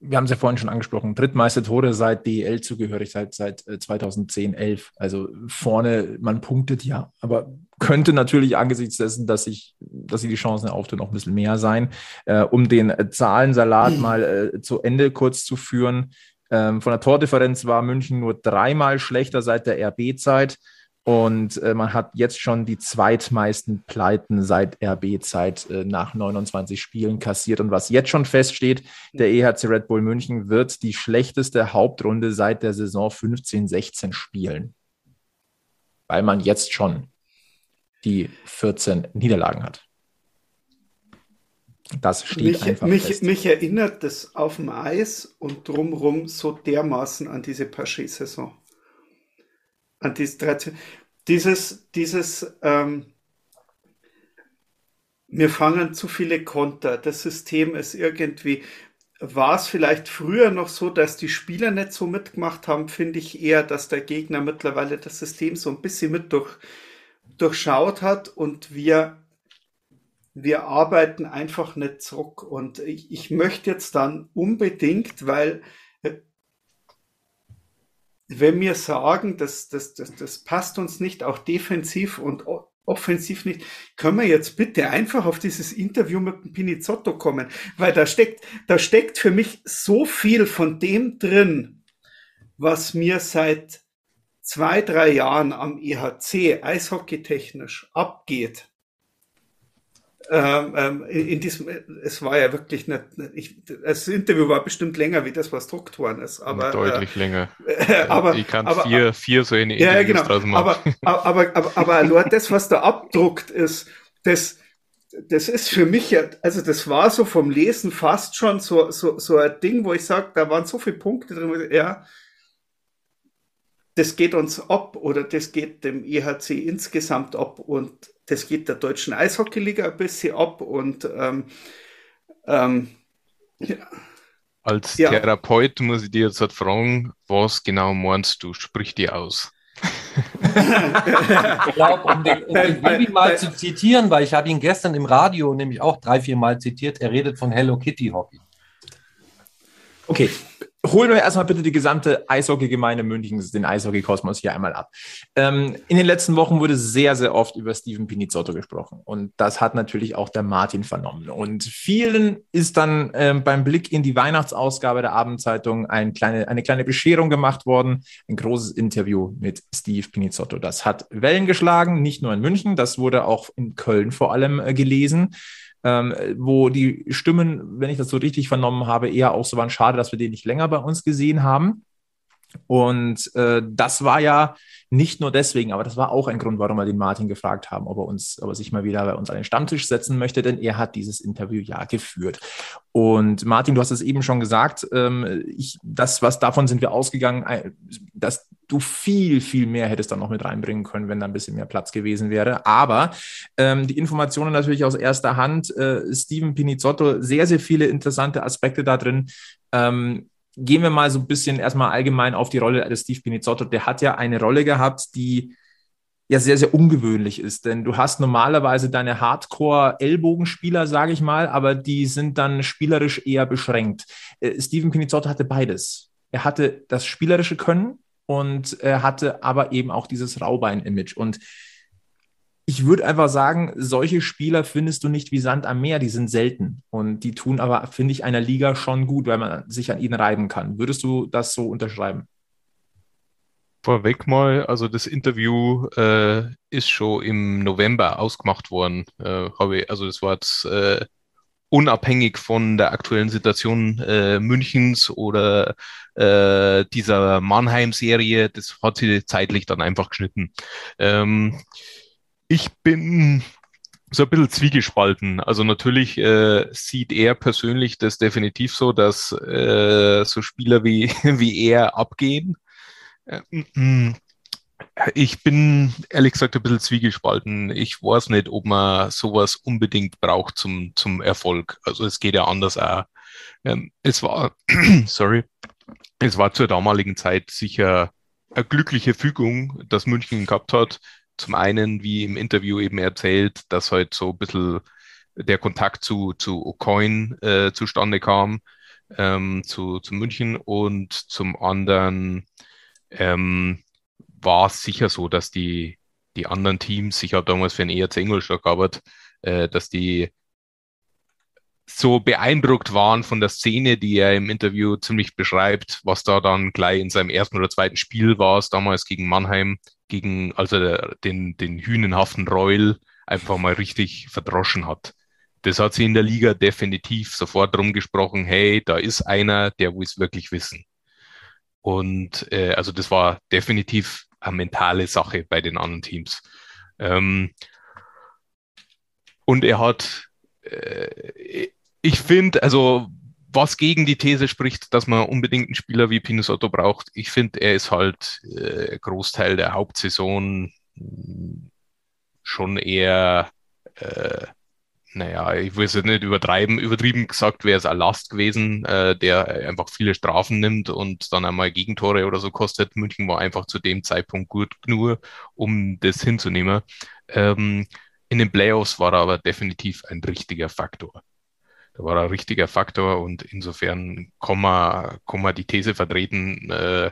wir haben es ja vorhin schon angesprochen, drittmeiste Tore seit DEL zugehörig, seit, seit 2010, äh, 11. Also vorne, man punktet ja, aber könnte natürlich angesichts dessen, dass ich, dass sie die Chancen auftun, noch ein bisschen mehr sein. Äh, um den Zahlensalat mhm. mal äh, zu Ende kurz zu führen. Ähm, von der Tordifferenz war München nur dreimal schlechter seit der RB-Zeit. Und äh, man hat jetzt schon die zweitmeisten Pleiten seit RB-Zeit äh, nach 29 Spielen kassiert. Und was jetzt schon feststeht, der EHC Red Bull München wird die schlechteste Hauptrunde seit der Saison 15-16 spielen. Weil man jetzt schon die 14 Niederlagen hat. Das steht mich, einfach mich, fest. Mich erinnert das auf dem Eis und drumherum so dermaßen an diese Paché-Saison an diese 13. Dieses, dieses, ähm, wir fangen zu viele Konter. Das System ist irgendwie, war es vielleicht früher noch so, dass die Spieler nicht so mitgemacht haben, finde ich eher, dass der Gegner mittlerweile das System so ein bisschen mit durch, durchschaut hat und wir, wir arbeiten einfach nicht zurück. Und ich, ich möchte jetzt dann unbedingt, weil wenn wir sagen, das, das, das, das passt uns nicht, auch defensiv und offensiv nicht, können wir jetzt bitte einfach auf dieses Interview mit dem Pinizotto kommen, weil da steckt, da steckt für mich so viel von dem drin, was mir seit zwei, drei Jahren am EHC eishockeytechnisch abgeht ähm, ähm in diesem, es war ja wirklich nicht, ich, das Interview war bestimmt länger wie das, was druckt worden ist. Aber, Deutlich äh, länger. Äh, aber, ich kann aber, vier, vier so eine ja, Interviews genau. draus machen. Aber, aber, aber, aber, aber das, was da abdruckt ist, das, das ist für mich ja, also das war so vom Lesen fast schon so, so, so ein Ding, wo ich sage, da waren so viele Punkte drin, ja, das geht uns ab oder das geht dem EHC insgesamt ab und das geht der deutschen Eishockeyliga ein bisschen ab und ähm, ähm, ja. Als ja. Therapeut muss ich dir jetzt halt fragen, was genau meinst du? Sprich dir aus. ich glaube, um den, um den Baby mal zu zitieren, weil ich habe ihn gestern im Radio nämlich auch drei, vier Mal zitiert, er redet von Hello Kitty Hockey. Okay, holen wir erstmal bitte die gesamte Eishockey-Gemeinde München, den Eishockey-Kosmos hier einmal ab. Ähm, in den letzten Wochen wurde sehr, sehr oft über Steven Pinizotto gesprochen. Und das hat natürlich auch der Martin vernommen. Und vielen ist dann ähm, beim Blick in die Weihnachtsausgabe der Abendzeitung ein kleine, eine kleine Bescherung gemacht worden. Ein großes Interview mit Steve Pinizotto. Das hat Wellen geschlagen, nicht nur in München, das wurde auch in Köln vor allem äh, gelesen ähm, wo die Stimmen, wenn ich das so richtig vernommen habe, eher auch so waren, schade, dass wir den nicht länger bei uns gesehen haben. Und äh, das war ja nicht nur deswegen, aber das war auch ein Grund, warum wir den Martin gefragt haben, ob er uns, ob er sich mal wieder bei uns an den Stammtisch setzen möchte, denn er hat dieses Interview ja geführt. Und Martin, du hast es eben schon gesagt, ähm, ich, das, was davon sind wir ausgegangen, dass du viel, viel mehr hättest dann noch mit reinbringen können, wenn da ein bisschen mehr Platz gewesen wäre. Aber ähm, die Informationen natürlich aus erster Hand, äh, Steven Pinizotto, sehr, sehr viele interessante Aspekte da drin. Ähm, gehen wir mal so ein bisschen erstmal allgemein auf die Rolle des Steve Pinizotto. Der hat ja eine Rolle gehabt, die ja sehr, sehr ungewöhnlich ist, denn du hast normalerweise deine Hardcore-Ellbogenspieler, sage ich mal, aber die sind dann spielerisch eher beschränkt. Äh, Steven Pinizotto hatte beides. Er hatte das spielerische Können und er hatte aber eben auch dieses Raubein-Image und ich würde einfach sagen, solche Spieler findest du nicht wie Sand am Meer, die sind selten. Und die tun aber, finde ich, einer Liga schon gut, weil man sich an ihnen reiben kann. Würdest du das so unterschreiben? Vorweg mal, also das Interview äh, ist schon im November ausgemacht worden. Äh, ich, also das war jetzt äh, unabhängig von der aktuellen Situation äh, Münchens oder äh, dieser Mannheim-Serie. Das hat sich zeitlich dann einfach geschnitten. Ähm, ich bin so ein bisschen zwiegespalten. Also natürlich äh, sieht er persönlich das definitiv so, dass äh, so Spieler wie, wie er abgehen. Äh, Ich bin ehrlich gesagt ein bisschen zwiegespalten. Ich weiß nicht, ob man sowas unbedingt braucht zum, zum Erfolg. Also es geht ja anders auch. Ähm, es war, sorry, es war zur damaligen Zeit sicher eine glückliche Fügung, dass München gehabt hat. Zum einen, wie im Interview eben erzählt, dass halt so ein bisschen der Kontakt zu, zu O'Coin äh, zustande kam, ähm, zu, zu München. Und zum anderen ähm, war es sicher so, dass die, die anderen Teams, ich habe damals für den ERC Ingolstadt gearbeitet, äh, dass die so beeindruckt waren von der Szene, die er im Interview ziemlich beschreibt, was da dann gleich in seinem ersten oder zweiten Spiel war, es damals gegen Mannheim, gegen also den, den hünenhaften Reul einfach mal richtig verdroschen hat. Das hat sie in der Liga definitiv sofort drum gesprochen, hey, da ist einer, der will es wirklich wissen. Und äh, also das war definitiv eine mentale Sache bei den anderen Teams. Ähm, und er hat, äh, ich finde, also was gegen die These spricht, dass man unbedingt einen Spieler wie Pinusotto braucht, ich finde, er ist halt äh, Großteil der Hauptsaison schon eher äh, naja, ich will es nicht übertreiben, übertrieben gesagt wäre es ein Last gewesen, äh, der einfach viele Strafen nimmt und dann einmal Gegentore oder so kostet. München war einfach zu dem Zeitpunkt gut genug, um das hinzunehmen. Ähm, in den Playoffs war er aber definitiv ein richtiger Faktor. Da war ein richtiger Faktor und insofern kann man, kann man die These vertreten, äh,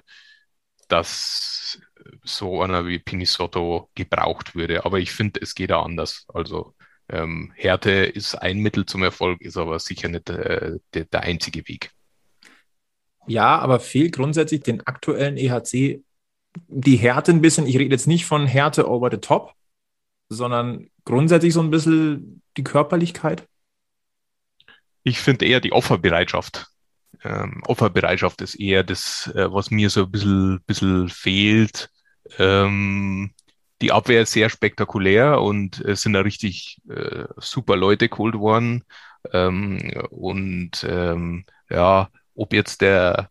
dass so einer wie Pinisotto gebraucht würde. Aber ich finde, es geht auch anders. Also ähm, Härte ist ein Mittel zum Erfolg, ist aber sicher nicht äh, der, der einzige Weg. Ja, aber fehlt grundsätzlich den aktuellen EHC die Härte ein bisschen. Ich rede jetzt nicht von Härte over the top, sondern grundsätzlich so ein bisschen die Körperlichkeit. Ich finde eher die Opferbereitschaft. Ähm, Opferbereitschaft ist eher das, äh, was mir so ein bisschen, bisschen fehlt. Ähm, die Abwehr ist sehr spektakulär und es sind da richtig äh, super Leute geholt worden. Ähm, und ähm, ja, ob jetzt der,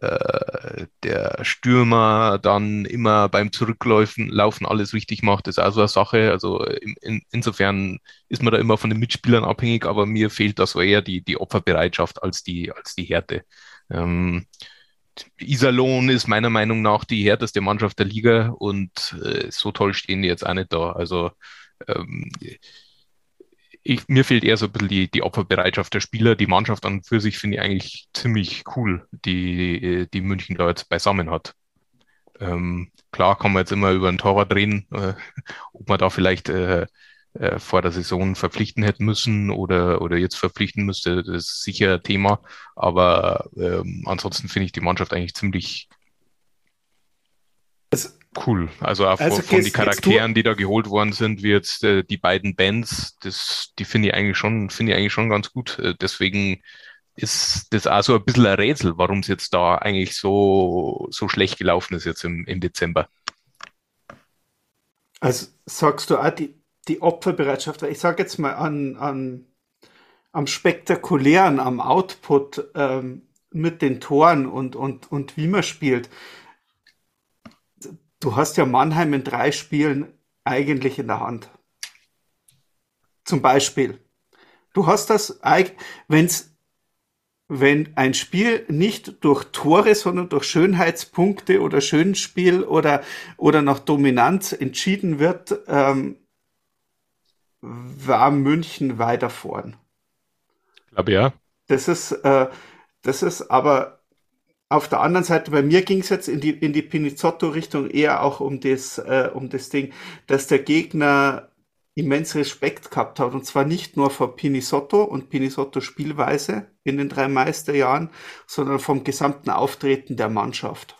äh, der Stürmer dann immer beim Zurücklaufen laufen alles richtig macht, ist auch so eine Sache. Also in, in, insofern ist man da immer von den Mitspielern abhängig, aber mir fehlt da so eher die, die Opferbereitschaft als die, als die Härte. Ähm, Iserlohn ist meiner Meinung nach die härteste Mannschaft der Liga und äh, so toll stehen die jetzt auch nicht da. Also ähm, ich, mir fehlt eher so ein bisschen die, die Opferbereitschaft der Spieler. Die Mannschaft an und für sich finde ich eigentlich ziemlich cool, die, die München da jetzt beisammen hat. Ähm, klar kann man jetzt immer über ein Torwart reden, äh, ob man da vielleicht äh, äh, vor der Saison verpflichten hätten müssen oder, oder jetzt verpflichten müsste, das ist sicher Thema. Aber ähm, ansonsten finde ich die Mannschaft eigentlich ziemlich cool. Also auch also von, den Charakteren, die da geholt worden sind, wie jetzt äh, die beiden Bands, das, die finde ich eigentlich schon, finde ich eigentlich schon ganz gut. Äh, deswegen ist das auch so ein bisschen ein Rätsel, warum es jetzt da eigentlich so, so schlecht gelaufen ist jetzt im, im Dezember. Also sagst du auch, die, die Opferbereitschaft, ich sage jetzt mal an, an, am spektakulären, am Output ähm, mit den Toren und, und, und wie man spielt. Du hast ja Mannheim in drei Spielen eigentlich in der Hand. Zum Beispiel. Du hast das, wenn's, wenn ein Spiel nicht durch Tore, sondern durch Schönheitspunkte oder Schönspiel oder, oder nach Dominanz entschieden wird, ähm, war München weiter vorn. Ich glaube ja. Das ist, äh, das ist aber auf der anderen Seite, bei mir ging es jetzt in die, in die Pinizotto-Richtung eher auch um das, äh, um das Ding, dass der Gegner immens Respekt gehabt hat. Und zwar nicht nur vor Pinisotto und Pinisotto Spielweise in den drei Meisterjahren, sondern vom gesamten Auftreten der Mannschaft.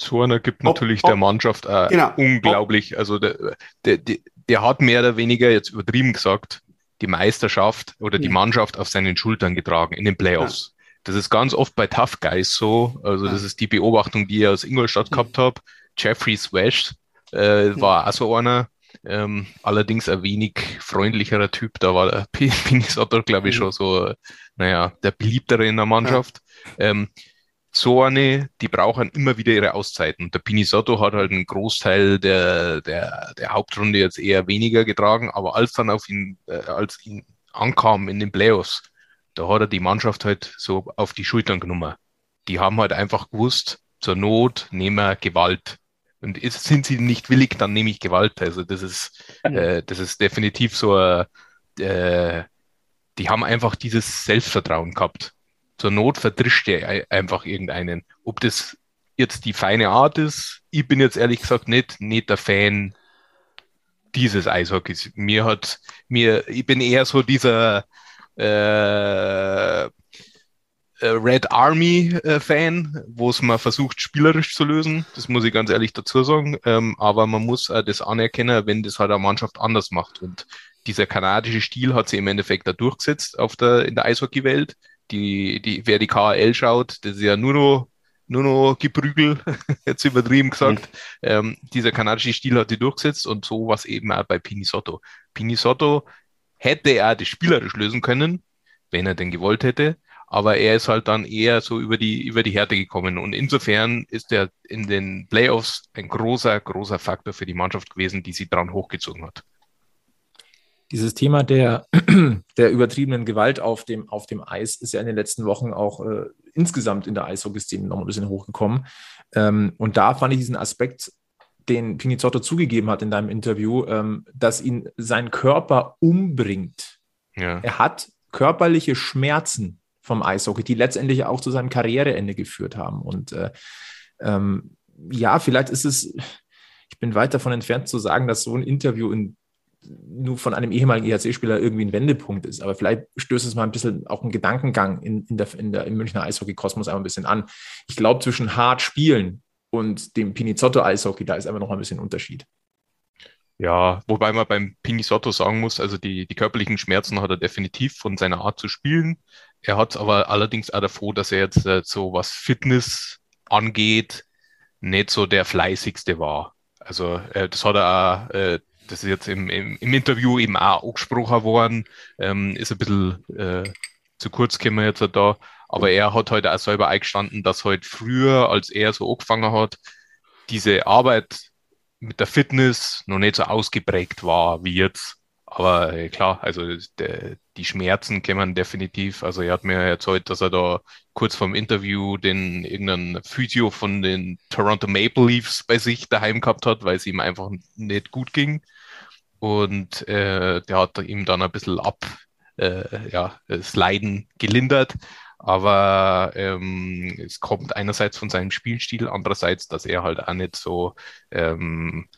So einer gibt natürlich ob, ob, der Mannschaft äh, genau, unglaublich. Ob, also der, der, der, hat mehr oder weniger, jetzt übertrieben gesagt, die Meisterschaft oder die Mannschaft auf seinen Schultern getragen in den Playoffs. Ja. Das ist ganz oft bei Tough Guys so. Also das ist die Beobachtung, die ich aus Ingolstadt mhm. gehabt habe. Jeffrey Swash äh, war auch so einer. Ähm, allerdings ein wenig freundlicherer Typ. Da war der Pinisator, glaube ich, schon so, naja, der beliebtere in der Mannschaft. Ja. Ähm, so eine, die brauchen immer wieder ihre Auszeiten. Der Pinisotto hat halt einen Großteil der, der, der Hauptrunde jetzt eher weniger getragen, aber als dann auf ihn, äh, als ihn ankam in den Playoffs, da hat er die Mannschaft halt so auf die Schultern genommen. Die haben halt einfach gewusst, zur Not nehmen wir Gewalt. Und ist, sind sie nicht willig, dann nehme ich Gewalt. Also das ist, äh, das ist definitiv so, äh, die haben einfach dieses Selbstvertrauen gehabt. Zur Not verdrischt er einfach irgendeinen. Ob das jetzt die feine Art ist, ich bin jetzt ehrlich gesagt nicht, nicht der Fan dieses Eishockeys. Mir hat, mir, ich bin eher so dieser äh, äh, Red Army äh, Fan, wo es mal versucht, spielerisch zu lösen. Das muss ich ganz ehrlich dazu sagen. Ähm, aber man muss äh, das anerkennen, wenn das halt eine Mannschaft anders macht. Und dieser kanadische Stil hat sich im Endeffekt da durchgesetzt auf der, in der Eishockey-Welt. Die, die, wer die KHL schaut, das ist ja nur noch, nur noch Geprügel, jetzt übertrieben gesagt. Mhm. Ähm, dieser kanadische Stil hat sich durchgesetzt und so was eben auch bei Pinisotto. Pinisotto hätte er das spielerisch lösen können, wenn er denn gewollt hätte aber er ist halt dann eher so über die, über die Härte gekommen. Und insofern ist er in den Playoffs ein großer, großer Faktor für die Mannschaft gewesen, die sie dran hochgezogen hat. Dieses Thema der, der übertriebenen Gewalt auf dem, auf dem Eis ist ja in den letzten Wochen auch äh, insgesamt in der Eishockey-Szene noch ein bisschen hochgekommen. Ähm, und da fand ich diesen Aspekt, den Pinizotto zugegeben hat in deinem Interview, ähm, dass ihn sein Körper umbringt. Ja. Er hat körperliche Schmerzen vom Eishockey, die letztendlich auch zu seinem Karriereende geführt haben. Und äh, ähm, ja, vielleicht ist es, ich bin weit davon entfernt zu sagen, dass so ein Interview in, nur von einem ehemaligen EHC-Spieler irgendwie ein Wendepunkt ist. Aber vielleicht stößt es mal ein bisschen auch einen Gedankengang in, in der, in der, im Münchner Eishockey-Kosmos ein bisschen an. Ich glaube, zwischen hart spielen und dem Pinizotto-Eishockey, da ist einfach noch ein bisschen Unterschied. Ja, wobei man beim Pinisotto sagen muss, also die, die körperlichen Schmerzen hat er definitiv von seiner Art zu spielen. Er hat aber allerdings auch davor, dass er jetzt äh, so was Fitness angeht, nicht so der fleißigste war. Also äh, das hat er auch, äh, das ist jetzt im, im, im Interview eben auch angesprochen worden, ähm, ist ein bisschen äh, zu kurz gekommen jetzt da, aber er hat heute halt auch selber eingestanden, dass halt früher, als er so angefangen hat, diese Arbeit mit der Fitness noch nicht so ausgeprägt war wie jetzt. Aber äh, klar, also der, die Schmerzen kämen definitiv. Also er hat mir erzählt, dass er da kurz vorm Interview den irgendeinen Physio von den Toronto Maple Leafs bei sich daheim gehabt hat, weil es ihm einfach nicht gut ging. Und äh, der hat ihm dann ein bisschen ab, äh, ja, das Leiden gelindert. Aber ähm, es kommt einerseits von seinem Spielstil, andererseits, dass er halt auch nicht so ähm,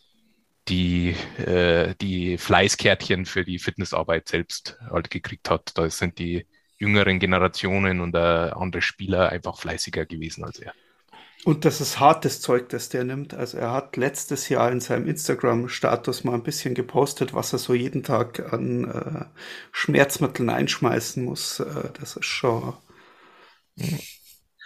die, äh, die Fleißkärtchen für die Fitnessarbeit selbst halt gekriegt hat. Da sind die jüngeren Generationen und äh, andere Spieler einfach fleißiger gewesen als er. Und das ist hartes Zeug, das der nimmt. Also er hat letztes Jahr in seinem Instagram-Status mal ein bisschen gepostet, was er so jeden Tag an äh, Schmerzmitteln einschmeißen muss. Äh, das ist schon.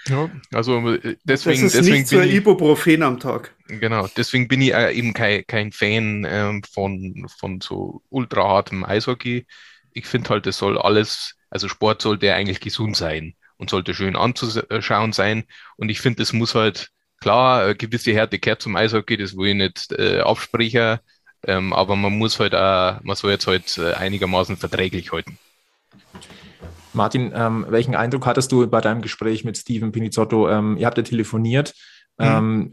Ja, also äh, deswegen. Das ist deswegen nicht so Ibuprofen am Tag. Genau, deswegen bin ich äh, eben kein, kein Fan ähm, von, von so ultra hartem Eishockey. Ich finde halt, es soll alles, also Sport sollte eigentlich gesund sein und sollte schön anzuschauen sein. Und ich finde, es muss halt, klar, eine gewisse Härte kehrt zum Eishockey, das will ich nicht äh, absprechen, ähm, aber man muss halt auch, man soll jetzt halt äh, einigermaßen verträglich halten. Martin, ähm, welchen Eindruck hattest du bei deinem Gespräch mit Steven Pinizotto? Ähm, ihr habt ja telefoniert. Mhm. Ähm,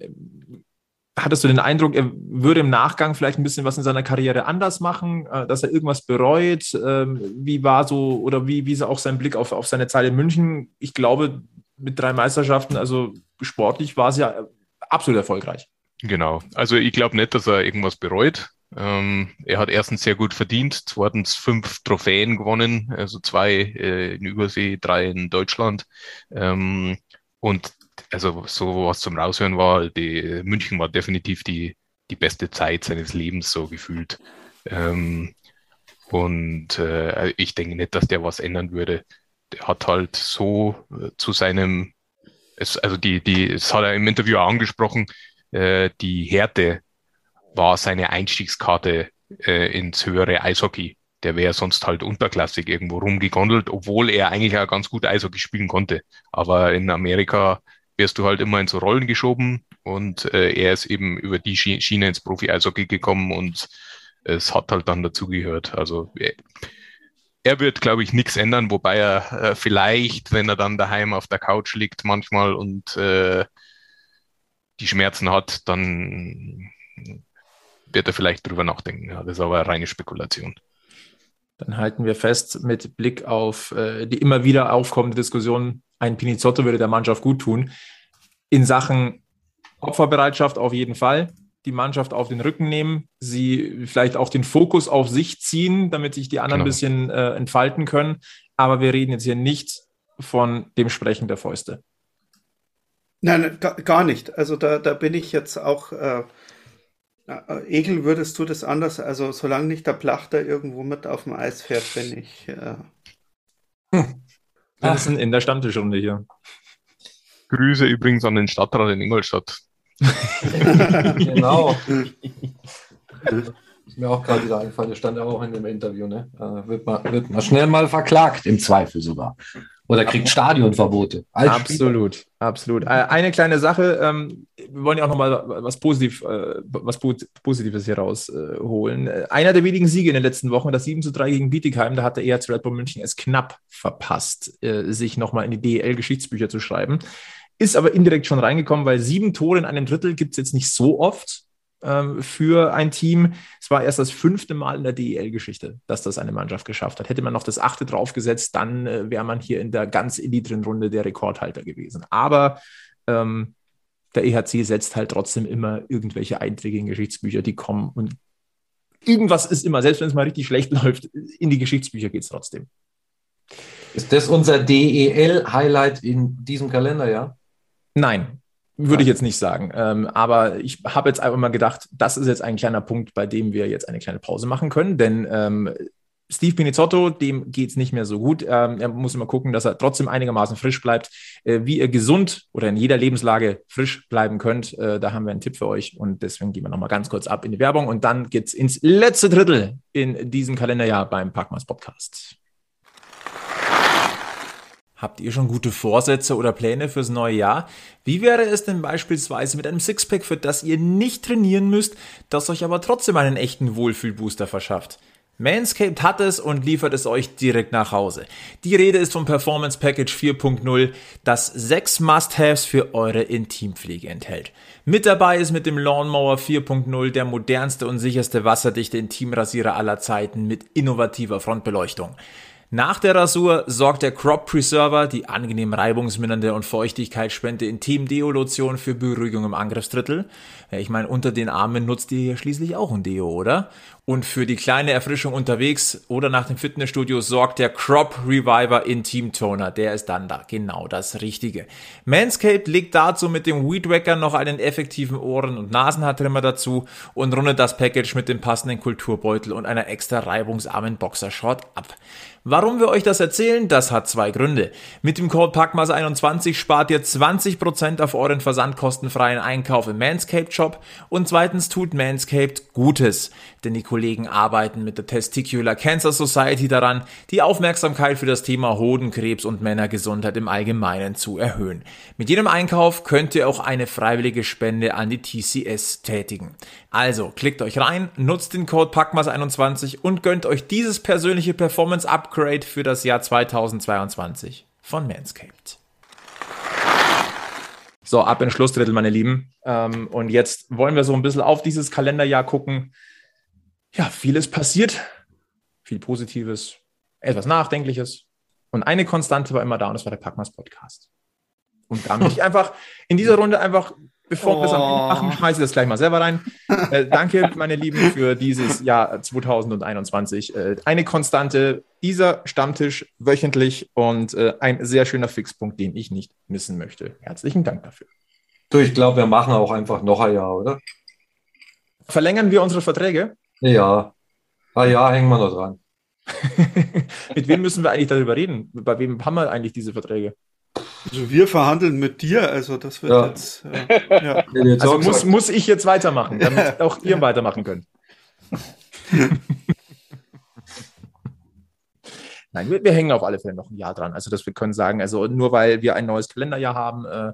hattest du den Eindruck, er würde im Nachgang vielleicht ein bisschen was in seiner Karriere anders machen, äh, dass er irgendwas bereut? Ähm, wie war so oder wie, wie ist auch sein Blick auf, auf seine Zeit in München? Ich glaube, mit drei Meisterschaften, also sportlich war es ja absolut erfolgreich. Genau. Also ich glaube nicht, dass er irgendwas bereut. Ähm, er hat erstens sehr gut verdient, zweitens fünf Trophäen gewonnen, also zwei äh, in Übersee, drei in Deutschland. Ähm, und also so was zum Raushören war, die München war definitiv die, die beste Zeit seines Lebens, so gefühlt. Ähm, und äh, ich denke nicht, dass der was ändern würde. Der hat halt so äh, zu seinem, es, also die, die, das hat er im Interview auch angesprochen, äh, die Härte war seine Einstiegskarte äh, ins höhere Eishockey. Der wäre sonst halt unterklassig irgendwo rumgegondelt, obwohl er eigentlich auch ganz gut Eishockey spielen konnte. Aber in Amerika wirst du halt immer in so Rollen geschoben und äh, er ist eben über die Schiene ins Profi-Eishockey gekommen und es hat halt dann dazugehört. Also er, er wird, glaube ich, nichts ändern, wobei er äh, vielleicht, wenn er dann daheim auf der Couch liegt manchmal und äh, die Schmerzen hat, dann wird er vielleicht drüber nachdenken. Ja, das ist aber eine reine Spekulation. Dann halten wir fest, mit Blick auf äh, die immer wieder aufkommende Diskussion, ein Pinizotto würde der Mannschaft gut tun. In Sachen Opferbereitschaft auf jeden Fall. Die Mannschaft auf den Rücken nehmen, sie vielleicht auch den Fokus auf sich ziehen, damit sich die anderen genau. ein bisschen äh, entfalten können. Aber wir reden jetzt hier nicht von dem Sprechen der Fäuste. Nein, gar nicht. Also da, da bin ich jetzt auch. Äh, Egel, würdest du das anders? Also solange nicht der Plachter irgendwo mit auf dem Eis fährt, bin ich. Äh... Hm. Wir sind in der Stammtischrunde hier. Grüße übrigens an den Stadtrat in Ingolstadt. genau. Ist mir auch gerade wieder eingefallen, der stand ja auch in dem Interview, ne? Äh, wird, man, wird man schnell mal verklagt, im Zweifel sogar. Oder kriegt Stadionverbote. absolut, Spieler. absolut. Äh, eine kleine Sache, ähm, wir wollen ja auch nochmal was, Positiv, äh, was Positives hier rausholen. Äh, einer der wenigen Siege in den letzten Wochen, das 7 zu 3 gegen Bietigheim, da hat der ERZ Red Bull München es knapp verpasst, sich nochmal in die DEL-Geschichtsbücher zu schreiben. Ist aber indirekt schon reingekommen, weil sieben Tore in einem Drittel gibt es jetzt nicht so oft ähm, für ein Team. Es war erst das fünfte Mal in der DEL-Geschichte, dass das eine Mannschaft geschafft hat. Hätte man noch das achte draufgesetzt, dann äh, wäre man hier in der ganz elitren Runde der Rekordhalter gewesen. Aber ähm, der EHC setzt halt trotzdem immer irgendwelche Einträge in Geschichtsbücher, die kommen und irgendwas ist immer, selbst wenn es mal richtig schlecht läuft, in die Geschichtsbücher geht es trotzdem. Ist das unser DEL-Highlight in diesem Kalender, ja? Nein, würde ich jetzt nicht sagen. Ähm, aber ich habe jetzt einfach mal gedacht, das ist jetzt ein kleiner Punkt, bei dem wir jetzt eine kleine Pause machen können, denn ähm, Steve Pinizotto, dem geht es nicht mehr so gut. Ähm, er muss immer gucken, dass er trotzdem einigermaßen frisch bleibt. Äh, wie ihr gesund oder in jeder Lebenslage frisch bleiben könnt, äh, da haben wir einen Tipp für euch. Und deswegen gehen wir nochmal ganz kurz ab in die Werbung und dann geht es ins letzte Drittel in diesem Kalenderjahr beim Packmas Podcast. Habt ihr schon gute Vorsätze oder Pläne fürs neue Jahr? Wie wäre es denn beispielsweise mit einem Sixpack, für das ihr nicht trainieren müsst, das euch aber trotzdem einen echten Wohlfühlbooster verschafft? Manscaped hat es und liefert es euch direkt nach Hause. Die Rede ist vom Performance Package 4.0, das sechs Must-Haves für eure Intimpflege enthält. Mit dabei ist mit dem Lawnmower 4.0 der modernste und sicherste wasserdichte Intimrasierer aller Zeiten mit innovativer Frontbeleuchtung. Nach der Rasur sorgt der Crop Preserver, die angenehm reibungsmindernde und feuchtigkeitsspende Intim-Deo-Lotion für Beruhigung im Angriffsdrittel. Ich meine, unter den Armen nutzt ihr ja schließlich auch ein Deo, oder? Und für die kleine Erfrischung unterwegs oder nach dem Fitnessstudio sorgt der Crop Reviver Intim Toner. Der ist dann da genau das Richtige. Manscaped legt dazu mit dem Weed Wacker noch einen effektiven Ohren- und Nasenhaartrimmer dazu und rundet das Package mit dem passenden Kulturbeutel und einer extra reibungsarmen Boxershort ab. Warum wir euch das erzählen? Das hat zwei Gründe. Mit dem Code PACKMAS21 spart ihr 20% auf euren versandkostenfreien Einkauf im Manscaped Shop und zweitens tut Manscaped Gutes, denn die Kollegen arbeiten mit der Testicular Cancer Society daran, die Aufmerksamkeit für das Thema Hodenkrebs und Männergesundheit im Allgemeinen zu erhöhen. Mit jedem Einkauf könnt ihr auch eine freiwillige Spende an die TCS tätigen. Also klickt euch rein, nutzt den Code PACKMAS21 und gönnt euch dieses persönliche Performance Upgrade für das Jahr 2022 von Manscaped. So, ab in Schlussdrittel, meine Lieben. Ähm, und jetzt wollen wir so ein bisschen auf dieses Kalenderjahr gucken. Ja, vieles passiert. Viel Positives, etwas Nachdenkliches. Und eine Konstante war immer da und das war der Packmas Podcast. Und da möchte ich einfach in dieser Runde einfach Bevor oh. wir es am Ende machen, schmeiße ich das gleich mal selber rein. Äh, danke, meine Lieben, für dieses Jahr 2021. Äh, eine Konstante, dieser Stammtisch wöchentlich und äh, ein sehr schöner Fixpunkt, den ich nicht missen möchte. Herzlichen Dank dafür. Du, ich glaube, wir machen auch einfach noch ein Jahr, oder? Verlängern wir unsere Verträge? Ja. Ein Jahr hängen wir noch dran. Mit wem müssen wir eigentlich darüber reden? Bei wem haben wir eigentlich diese Verträge? Also wir verhandeln mit dir, also das wird ja. jetzt. Äh, ja. Also muss, muss ich jetzt weitermachen, damit auch ihr weitermachen könnt. Nein, wir, wir, hängen auf alle Fälle noch ein Jahr dran. Also, dass wir können sagen, also nur weil wir ein neues Kalenderjahr haben, äh,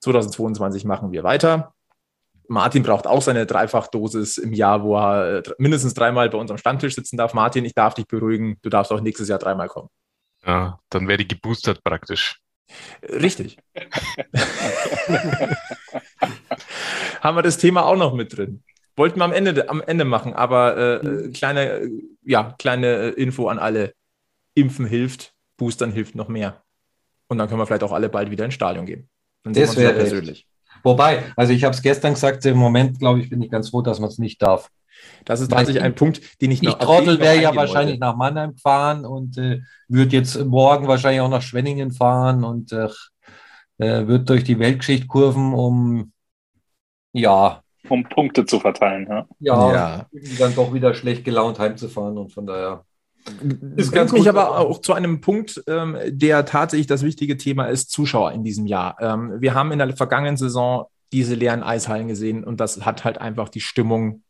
2022 machen wir weiter. Martin braucht auch seine Dreifachdosis im Jahr, wo er äh, mindestens dreimal bei uns am Stammtisch sitzen darf. Martin, ich darf dich beruhigen, du darfst auch nächstes Jahr dreimal kommen. Ja, dann werde ich geboostert praktisch. Richtig. Haben wir das Thema auch noch mit drin? Wollten wir am Ende, am Ende machen, aber äh, kleine, äh, ja, kleine Info an alle. Impfen hilft, Boostern hilft noch mehr. Und dann können wir vielleicht auch alle bald wieder ins Stadion gehen. Dann das wäre persönlich. Wobei, also ich habe es gestern gesagt, im Moment, glaube ich, bin ich ganz froh, dass man es nicht darf. Das ist tatsächlich ein Punkt, den ich noch. Ich Trottel wäre ja wahrscheinlich wollte. nach Mannheim gefahren und äh, würde jetzt morgen wahrscheinlich auch nach Schwenningen fahren und äh, äh wird durch die Weltgeschichte kurven, um ja. Um Punkte zu verteilen, ja. Ja, ja. dann doch wieder schlecht gelaunt heimzufahren und von daher. Das bringt mich aber auch zu einem Punkt, ähm, der tatsächlich das wichtige Thema ist, Zuschauer in diesem Jahr. Ähm, wir haben in der vergangenen Saison diese leeren Eishallen gesehen und das hat halt einfach die Stimmung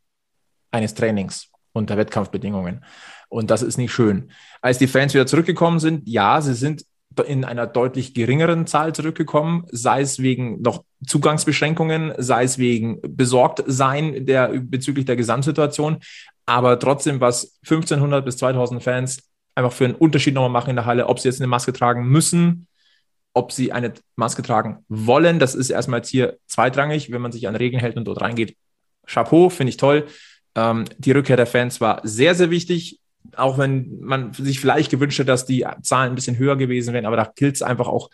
eines Trainings unter Wettkampfbedingungen. Und das ist nicht schön. Als die Fans wieder zurückgekommen sind, ja, sie sind in einer deutlich geringeren Zahl zurückgekommen, sei es wegen noch Zugangsbeschränkungen, sei es wegen Besorgtsein der, bezüglich der Gesamtsituation. Aber trotzdem, was 1500 bis 2000 Fans einfach für einen Unterschied nochmal machen in der Halle, ob sie jetzt eine Maske tragen müssen, ob sie eine Maske tragen wollen, das ist erstmal jetzt hier zweitrangig, wenn man sich an Regeln hält und dort reingeht. Chapeau, finde ich toll. Ähm, die Rückkehr der Fans war sehr, sehr wichtig, auch wenn man sich vielleicht gewünscht hätte, dass die Zahlen ein bisschen höher gewesen wären, aber da gilt es einfach auch,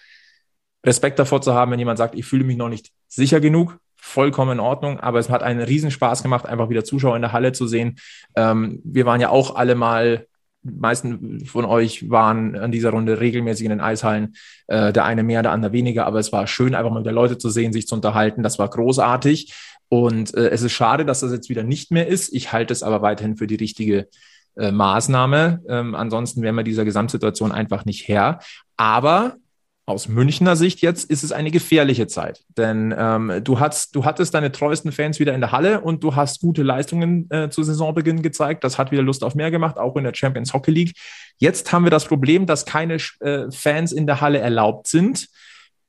Respekt davor zu haben, wenn jemand sagt, ich fühle mich noch nicht sicher genug, vollkommen in Ordnung, aber es hat einen Riesenspaß gemacht, einfach wieder Zuschauer in der Halle zu sehen. Ähm, wir waren ja auch alle mal meisten von euch waren an dieser Runde regelmäßig in den Eishallen. Äh, der eine mehr, der andere weniger, aber es war schön, einfach mal wieder Leute zu sehen, sich zu unterhalten. Das war großartig. Und äh, es ist schade, dass das jetzt wieder nicht mehr ist. Ich halte es aber weiterhin für die richtige äh, Maßnahme. Ähm, ansonsten wären wir dieser Gesamtsituation einfach nicht Herr. Aber aus Münchner Sicht jetzt ist es eine gefährliche Zeit, denn ähm, du, hast, du hattest deine treuesten Fans wieder in der Halle und du hast gute Leistungen äh, zu Saisonbeginn gezeigt. Das hat wieder Lust auf mehr gemacht, auch in der Champions Hockey League. Jetzt haben wir das Problem, dass keine äh, Fans in der Halle erlaubt sind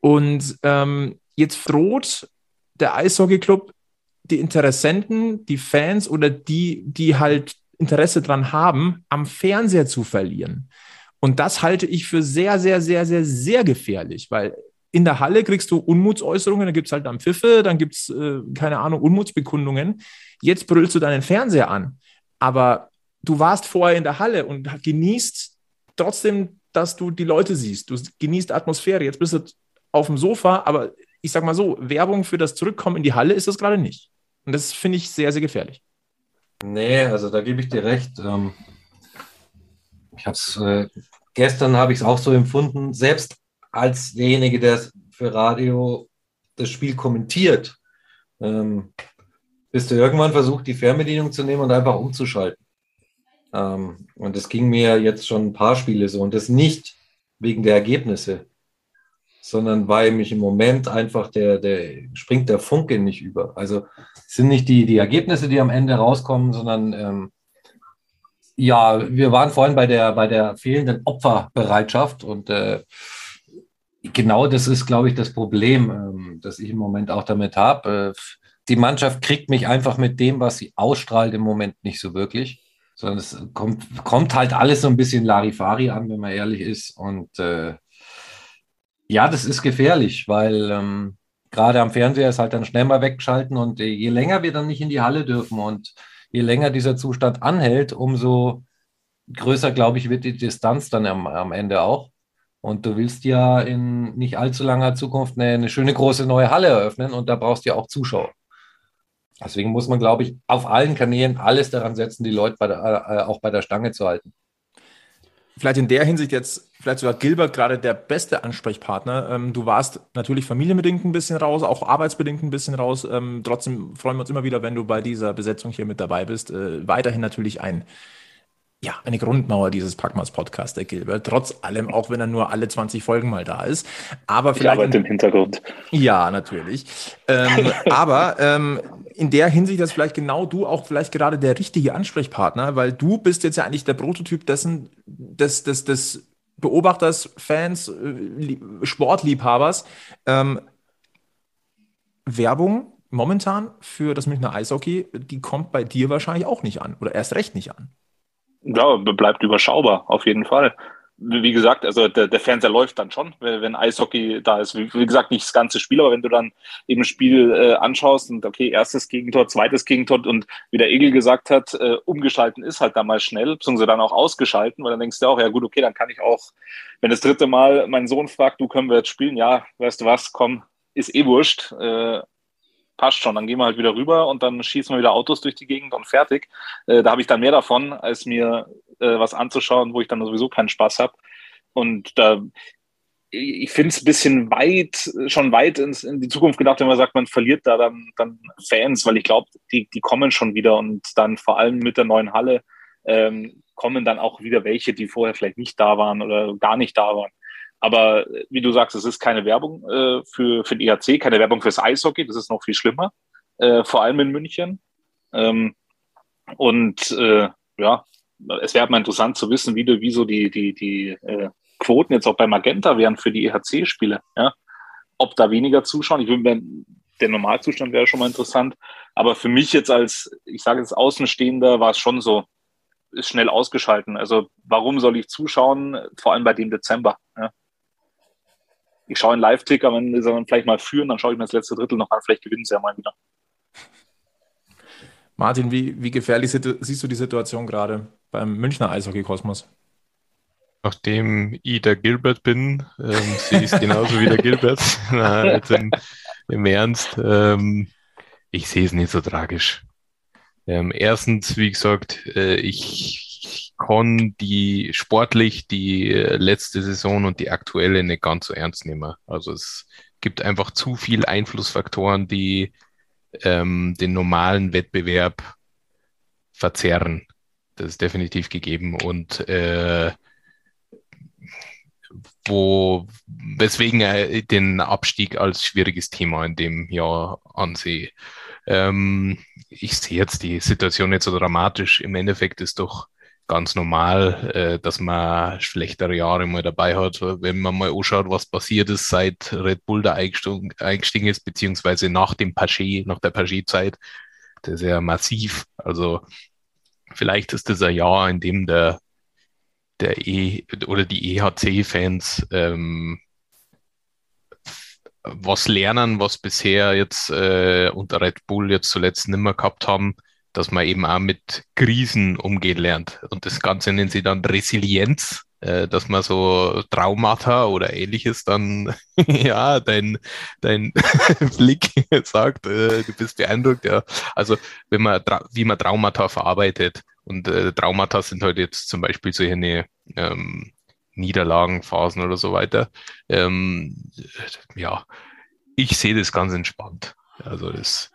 und ähm, jetzt droht der Eishockey Club die Interessenten, die Fans oder die, die halt Interesse dran haben, am Fernseher zu verlieren. Und das halte ich für sehr, sehr, sehr, sehr, sehr gefährlich, weil in der Halle kriegst du Unmutsäußerungen, da gibt es halt dann Pfiffe, dann gibt es, äh, keine Ahnung, Unmutsbekundungen. Jetzt brüllst du deinen Fernseher an. Aber du warst vorher in der Halle und genießt trotzdem, dass du die Leute siehst. Du genießt Atmosphäre. Jetzt bist du auf dem Sofa, aber ich sag mal so, Werbung für das Zurückkommen in die Halle ist das gerade nicht. Und das finde ich sehr, sehr gefährlich. Nee, also da gebe ich dir recht. Ähm, ich habe äh, gestern habe ich es auch so empfunden, selbst als derjenige, der für Radio das Spiel kommentiert, ähm, bist du irgendwann versucht, die Fernbedienung zu nehmen und einfach umzuschalten. Ähm, und das ging mir jetzt schon ein paar Spiele so und das nicht wegen der Ergebnisse, sondern weil mich im Moment einfach der, der springt der Funke nicht über. Also es sind nicht die, die Ergebnisse, die am Ende rauskommen, sondern ähm, ja, wir waren vorhin bei der, bei der fehlenden Opferbereitschaft und äh, genau das ist, glaube ich, das Problem, ähm, das ich im Moment auch damit habe. Äh, die Mannschaft kriegt mich einfach mit dem, was sie ausstrahlt, im Moment nicht so wirklich, sondern es kommt, kommt halt alles so ein bisschen Larifari an, wenn man ehrlich ist und äh, ja, das ist gefährlich, weil ähm, gerade am Fernseher ist halt dann schnell mal weggeschalten und äh, je länger wir dann nicht in die Halle dürfen und je länger dieser Zustand anhält, umso größer, glaube ich, wird die Distanz dann am, am Ende auch. Und du willst ja in nicht allzu langer Zukunft eine, eine schöne große neue Halle eröffnen und da brauchst du ja auch Zuschauer. Deswegen muss man, glaube ich, auf allen Kanälen alles daran setzen, die Leute bei der, äh, auch bei der Stange zu halten vielleicht in der Hinsicht jetzt, vielleicht sogar Gilbert gerade der beste Ansprechpartner. Ähm, du warst natürlich familienbedingt ein bisschen raus, auch arbeitsbedingt ein bisschen raus. Ähm, trotzdem freuen wir uns immer wieder, wenn du bei dieser Besetzung hier mit dabei bist. Äh, weiterhin natürlich ein ja, eine Grundmauer dieses Packmas Podcast, der Gilbert. Trotz allem, auch wenn er nur alle 20 Folgen mal da ist. Aber vielleicht. Ich arbeite im Hintergrund. Ja, natürlich. Ähm, aber ähm, in der Hinsicht ist vielleicht genau du auch vielleicht gerade der richtige Ansprechpartner, weil du bist jetzt ja eigentlich der Prototyp dessen, des, des, des Beobachters, Fans, äh, Sportliebhabers, ähm, Werbung momentan für das Münchner Eishockey, die kommt bei dir wahrscheinlich auch nicht an oder erst recht nicht an. Ja, bleibt überschaubar, auf jeden Fall. Wie gesagt, also der, der Fernseher läuft dann schon, wenn Eishockey da ist. Wie, wie, gesagt, nicht das ganze Spiel, aber wenn du dann eben Spiel äh, anschaust und okay, erstes Gegentor, zweites Gegentor und wie der Egel gesagt hat, äh, umgeschalten ist halt damals schnell, beziehungsweise dann auch ausgeschalten, weil dann denkst du auch, ja gut, okay, dann kann ich auch, wenn das dritte Mal mein Sohn fragt, du können wir jetzt spielen, ja, weißt du was, komm, ist eh wurscht, äh, passt schon, dann gehen wir halt wieder rüber und dann schießen wir wieder Autos durch die Gegend und fertig. Äh, da habe ich dann mehr davon, als mir äh, was anzuschauen, wo ich dann sowieso keinen Spaß habe. Und da, ich finde es ein bisschen weit, schon weit ins, in die Zukunft gedacht, wenn man sagt, man verliert da dann, dann Fans, weil ich glaube, die, die kommen schon wieder und dann vor allem mit der neuen Halle ähm, kommen dann auch wieder welche, die vorher vielleicht nicht da waren oder gar nicht da waren. Aber wie du sagst, es ist keine Werbung äh, für, für den EHC, keine Werbung fürs Eishockey, das ist noch viel schlimmer, äh, vor allem in München. Ähm, und äh, ja, es wäre mal interessant zu wissen, wie, wie so die, die, die äh, Quoten jetzt auch bei Magenta wären für die EHC-Spiele. Ja? Ob da weniger zuschauen, ich würde der Normalzustand wäre schon mal interessant. Aber für mich jetzt als, ich sage jetzt Außenstehender, war es schon so, ist schnell ausgeschalten. Also warum soll ich zuschauen, vor allem bei dem Dezember? Ja? Ich schaue einen Live-Ticker, wenn sie dann vielleicht mal führen, dann schaue ich mir das letzte Drittel noch an, vielleicht gewinnen sie ja mal wieder. Martin, wie, wie gefährlich siehst du die Situation gerade beim Münchner Eishockey-Kosmos? Nachdem ich der Gilbert bin, ähm, ich es genauso wie der Gilbert. Na, jetzt im, im Ernst, ähm, ich sehe es nicht so tragisch. Ähm, erstens, wie gesagt, äh, ich kann die sportlich die letzte Saison und die aktuelle nicht ganz so ernst nehmen. Also es gibt einfach zu viele Einflussfaktoren, die ähm, den normalen Wettbewerb verzerren. Das ist definitiv gegeben und äh, wo weswegen ich den Abstieg als schwieriges Thema in dem Jahr ansehe. Ähm, ich sehe jetzt die Situation nicht so dramatisch. Im Endeffekt ist doch ganz normal, äh, dass man schlechtere Jahre mal dabei hat. Wenn man mal anschaut, was passiert ist, seit Red Bull da eingestiegen, ist, beziehungsweise nach dem Paget, nach der Paget-Zeit, das ist ja massiv. Also vielleicht ist das ein Jahr, in dem der, der E oder die EHC-Fans ähm, was lernen, was bisher jetzt äh, unter Red Bull jetzt zuletzt nimmer gehabt haben dass man eben auch mit Krisen umgehen lernt. Und das Ganze nennen sie dann Resilienz, äh, dass man so Traumata oder ähnliches dann, ja, dein, dein Blick sagt, äh, du bist beeindruckt, ja. Also, wenn man, wie man Traumata verarbeitet. Und äh, Traumata sind halt jetzt zum Beispiel so eine ähm, Niederlagenphasen oder so weiter. Ähm, ja, ich sehe das ganz entspannt. Also das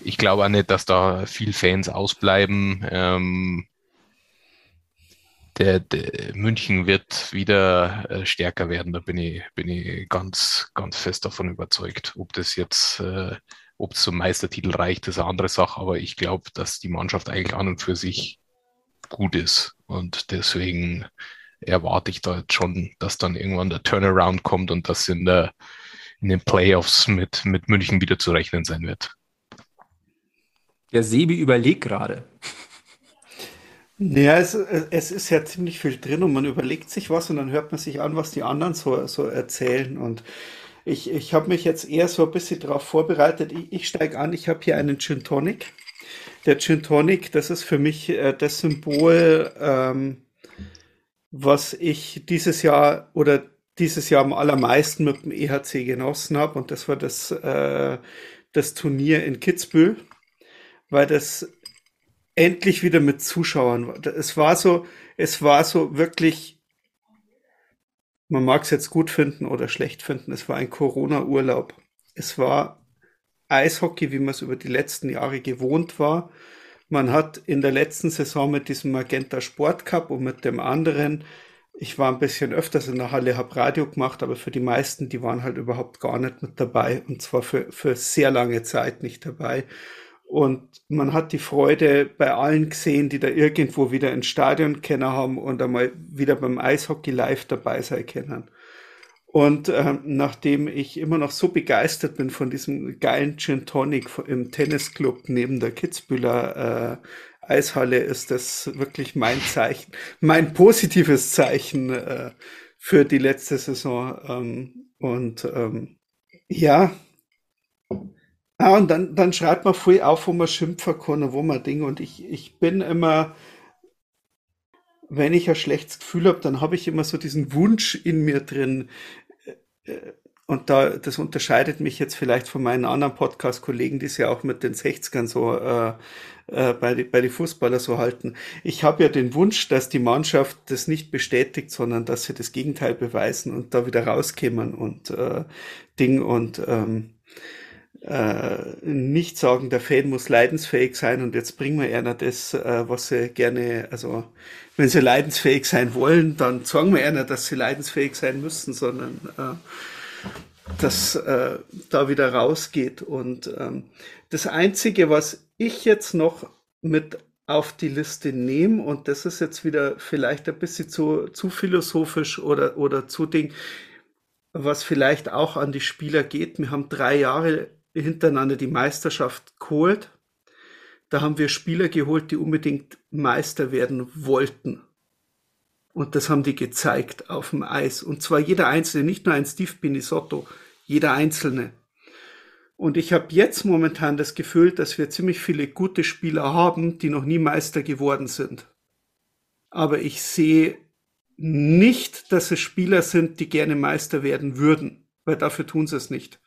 ich glaube auch nicht, dass da viel Fans ausbleiben. Ähm, der, der, München wird wieder äh, stärker werden. Da bin ich, bin ich ganz, ganz fest davon überzeugt. Ob das jetzt, äh, ob zum Meistertitel reicht, ist eine andere Sache. Aber ich glaube, dass die Mannschaft eigentlich an und für sich gut ist. Und deswegen erwarte ich da jetzt schon, dass dann irgendwann der Turnaround kommt und dass in der in den Playoffs mit, mit München wieder zu rechnen sein wird. Der Sebi überlegt gerade. Ja, es, es ist ja ziemlich viel drin und man überlegt sich was und dann hört man sich an, was die anderen so, so erzählen. Und ich, ich habe mich jetzt eher so ein bisschen darauf vorbereitet. Ich, ich steige an, ich habe hier einen Gin Tonic. Der Gin Tonic, das ist für mich äh, das Symbol, ähm, was ich dieses Jahr oder dieses Jahr am allermeisten mit dem EHC genossen habe. Und das war das, äh, das Turnier in Kitzbühel, weil das endlich wieder mit Zuschauern war. Es war so, es war so wirklich, man mag es jetzt gut finden oder schlecht finden, es war ein Corona-Urlaub. Es war Eishockey, wie man es über die letzten Jahre gewohnt war. Man hat in der letzten Saison mit diesem Magenta Sport Cup und mit dem anderen ich war ein bisschen öfters in der Halle, habe Radio gemacht, aber für die meisten, die waren halt überhaupt gar nicht mit dabei und zwar für, für sehr lange Zeit nicht dabei. Und man hat die Freude bei allen gesehen, die da irgendwo wieder ins Stadion kennen haben und einmal wieder beim Eishockey live dabei sein können. Und ähm, nachdem ich immer noch so begeistert bin von diesem geilen Gin Tonic im Tennisclub neben der Kitzbühler äh, Eishalle, ist das wirklich mein Zeichen, mein positives Zeichen äh, für die letzte Saison. Ähm, und ähm, ja, Ah, und dann, dann schreibt man viel auf, wo man schimpfen kann wo man Dinge. Und ich, ich bin immer, wenn ich ein schlechtes Gefühl habe, dann habe ich immer so diesen Wunsch in mir drin. Äh, äh, und da, das unterscheidet mich jetzt vielleicht von meinen anderen Podcast-Kollegen, die es ja auch mit den 60ern so äh, äh, bei, die, bei die Fußballer so halten. Ich habe ja den Wunsch, dass die Mannschaft das nicht bestätigt, sondern dass sie das Gegenteil beweisen und da wieder rauskämen und äh, Ding und ähm, äh, nicht sagen, der Fan muss leidensfähig sein und jetzt bringen wir einer das, äh, was sie gerne, also wenn sie leidensfähig sein wollen, dann sagen wir einer, dass sie leidensfähig sein müssen, sondern äh, dass äh, da wieder rausgeht. Und ähm, das Einzige, was ich jetzt noch mit auf die Liste nehme, und das ist jetzt wieder vielleicht ein bisschen zu, zu philosophisch oder, oder zu Ding, was vielleicht auch an die Spieler geht. Wir haben drei Jahre hintereinander die Meisterschaft geholt. Da haben wir Spieler geholt, die unbedingt Meister werden wollten. Und das haben die gezeigt auf dem Eis. Und zwar jeder Einzelne, nicht nur ein Steve Pinisotto, jeder Einzelne. Und ich habe jetzt momentan das Gefühl, dass wir ziemlich viele gute Spieler haben, die noch nie Meister geworden sind. Aber ich sehe nicht, dass es Spieler sind, die gerne Meister werden würden, weil dafür tun sie es nicht.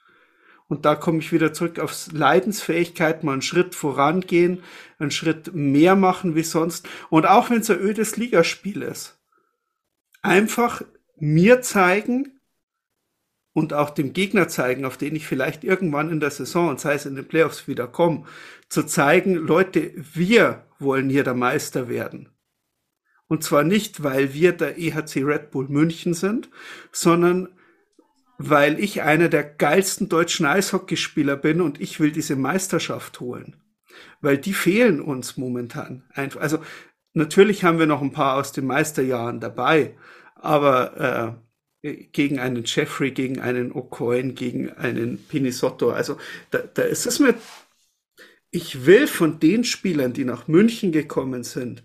Und da komme ich wieder zurück aufs Leidensfähigkeit, mal einen Schritt vorangehen, einen Schritt mehr machen wie sonst. Und auch wenn es ein ödes Ligaspiel ist, einfach mir zeigen und auch dem Gegner zeigen, auf den ich vielleicht irgendwann in der Saison, und sei es in den Playoffs wieder komme, zu zeigen, Leute, wir wollen hier der Meister werden. Und zwar nicht, weil wir der EHC Red Bull München sind, sondern weil ich einer der geilsten deutschen Eishockeyspieler bin und ich will diese Meisterschaft holen. Weil die fehlen uns momentan. Also natürlich haben wir noch ein paar aus den Meisterjahren dabei, aber äh, gegen einen Jeffrey, gegen einen O'Coin, gegen einen Pinisotto, also da, da ist es mir, ich will von den Spielern, die nach München gekommen sind,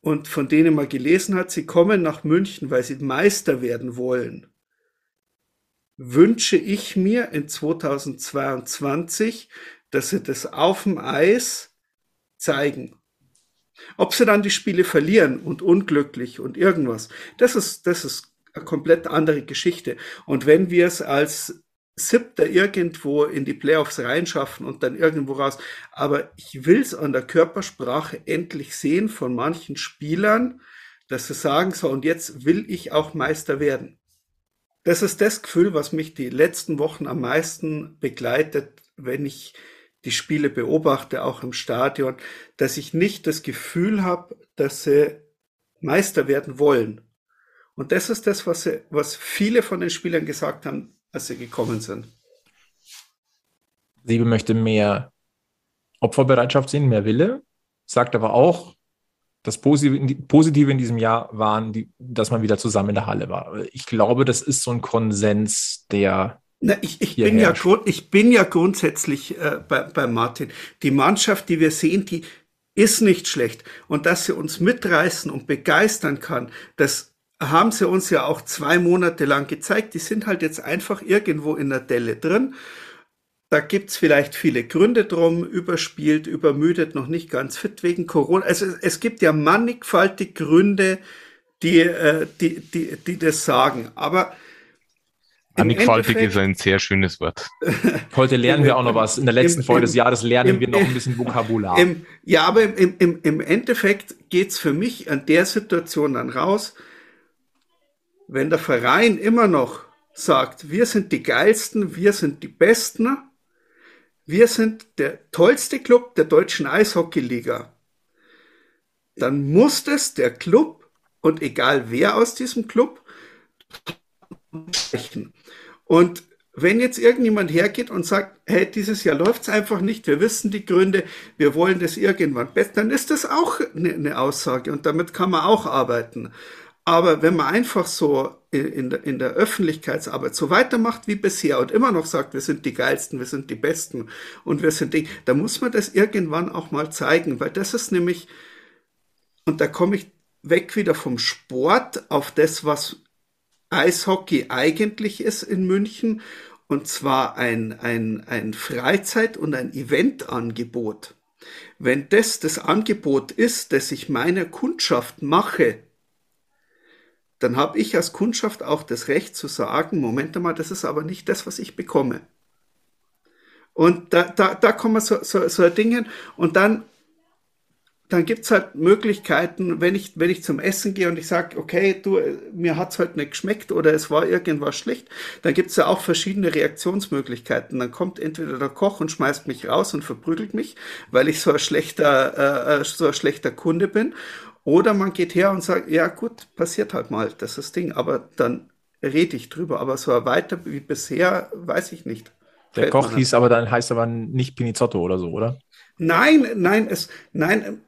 und von denen man gelesen hat, sie kommen nach München, weil sie Meister werden wollen wünsche ich mir in 2022, dass sie das auf dem Eis zeigen. Ob sie dann die Spiele verlieren und unglücklich und irgendwas, das ist, das ist eine komplett andere Geschichte. Und wenn wir es als Siebter irgendwo in die Playoffs reinschaffen und dann irgendwo raus, aber ich will es an der Körpersprache endlich sehen von manchen Spielern, dass sie sagen, so und jetzt will ich auch Meister werden. Das ist das Gefühl, was mich die letzten Wochen am meisten begleitet, wenn ich die Spiele beobachte, auch im Stadion, dass ich nicht das Gefühl habe, dass sie Meister werden wollen. Und das ist das, was, sie, was viele von den Spielern gesagt haben, als sie gekommen sind. Siebe möchte mehr Opferbereitschaft sehen, mehr Wille, sagt aber auch, das Positive in diesem Jahr waren, dass man wieder zusammen in der Halle war. Ich glaube, das ist so ein Konsens, der. Na, ich, ich, bin ja, ich bin ja grundsätzlich äh, bei, bei Martin. Die Mannschaft, die wir sehen, die ist nicht schlecht. Und dass sie uns mitreißen und begeistern kann, das haben sie uns ja auch zwei Monate lang gezeigt. Die sind halt jetzt einfach irgendwo in der Delle drin. Da gibt's vielleicht viele Gründe drum, überspielt, übermüdet, noch nicht ganz fit wegen Corona. Also es gibt ja mannigfaltig Gründe, die, äh, die, die, die das sagen. Aber Mannigfaltig ist ein sehr schönes Wort. Heute lernen wir auch noch was. In der letzten im, Folge des Jahres lernen im, wir noch ein bisschen Vokabular. Im, ja, aber im, im, im Endeffekt geht's für mich an der Situation dann raus, wenn der Verein immer noch sagt, wir sind die geilsten, wir sind die Besten, wir sind der tollste Club der deutschen Eishockeyliga, dann muss das der Club und egal wer aus diesem Club sprechen. Und wenn jetzt irgendjemand hergeht und sagt, hey, dieses Jahr läuft es einfach nicht, wir wissen die Gründe, wir wollen das irgendwann besser, dann ist das auch eine, eine Aussage und damit kann man auch arbeiten. Aber wenn man einfach so in der, in der Öffentlichkeitsarbeit so weitermacht wie bisher und immer noch sagt, wir sind die geilsten, wir sind die besten und wir sind die, da muss man das irgendwann auch mal zeigen, weil das ist nämlich, und da komme ich weg wieder vom Sport auf das, was Eishockey eigentlich ist in München, und zwar ein, ein, ein Freizeit- und ein Eventangebot. Wenn das das Angebot ist, das ich meiner Kundschaft mache, dann habe ich als Kundschaft auch das Recht zu sagen, Moment einmal, das ist aber nicht das, was ich bekomme. Und da, da, da kommen so, so, so Dinge und dann, dann gibt's halt Möglichkeiten, wenn ich, wenn ich zum Essen gehe und ich sage, okay, du, mir hat's heute nicht geschmeckt oder es war irgendwas schlecht, dann gibt's ja auch verschiedene Reaktionsmöglichkeiten. Dann kommt entweder der Koch und schmeißt mich raus und verprügelt mich, weil ich so ein schlechter, äh, äh so ein schlechter Kunde bin. Oder man geht her und sagt, ja gut, passiert halt mal, das ist das Ding, aber dann rede ich drüber. Aber so weiter wie bisher, weiß ich nicht. Der Koch hieß aber dann, heißt aber nicht Pinizotto oder so, oder? Nein, nein, es, nein,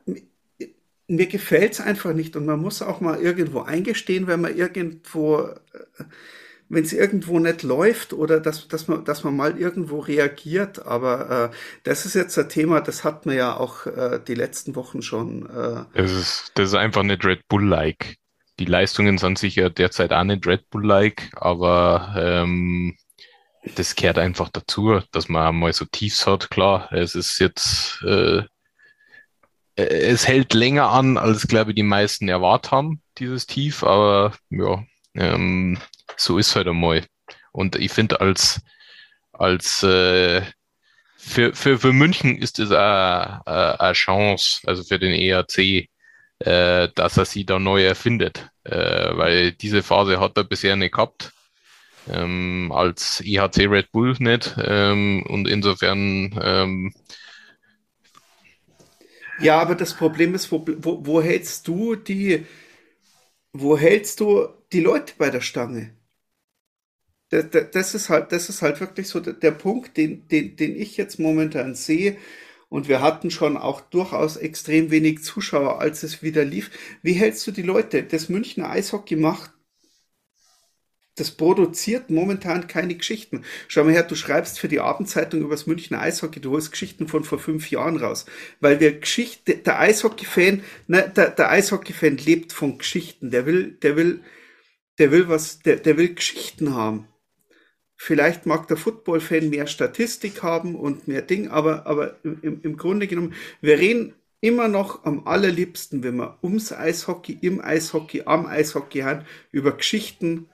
mir gefällt es einfach nicht und man muss auch mal irgendwo eingestehen, wenn man irgendwo, äh, wenn es irgendwo nicht läuft oder dass, dass, man, dass man mal irgendwo reagiert. Aber äh, das ist jetzt ein Thema, das hat man ja auch äh, die letzten Wochen schon. Äh, das, ist, das ist einfach nicht Red Bull-like. Die Leistungen sind sicher derzeit auch nicht Red Bull-like, aber ähm, das gehört einfach dazu, dass man mal so Tiefs hat. Klar, es ist jetzt, äh, es hält länger an, als glaube ich die meisten erwartet haben, dieses Tief, aber ja, ähm, so ist halt einmal. Und ich finde, als, als äh, für, für, für München ist es eine Chance, also für den ERC, äh, dass er sie da neu erfindet. Äh, weil diese Phase hat er bisher nicht gehabt. Ähm, als EHC Red Bull nicht. Ähm, und insofern. Ähm, ja, aber das Problem ist, wo, wo, wo hältst du die, wo hältst du die Leute bei der Stange? das ist halt, das ist halt wirklich so der, Punkt, den, den, den ich jetzt momentan sehe. Und wir hatten schon auch durchaus extrem wenig Zuschauer, als es wieder lief. Wie hältst du die Leute? Das Münchner Eishockey macht, das produziert momentan keine Geschichten. Schau mal her, du schreibst für die Abendzeitung über das Münchner Eishockey, du holst Geschichten von vor fünf Jahren raus. Weil wir Geschichte, der Eishockey-Fan, ne, der, der Eishockey-Fan lebt von Geschichten. Der will, der will, der will was, der, der will Geschichten haben. Vielleicht mag der Football-Fan mehr Statistik haben und mehr Ding, aber, aber im, im Grunde genommen, wir reden immer noch am allerliebsten, wenn wir ums Eishockey, im Eishockey, am Eishockey haben, über Geschichten,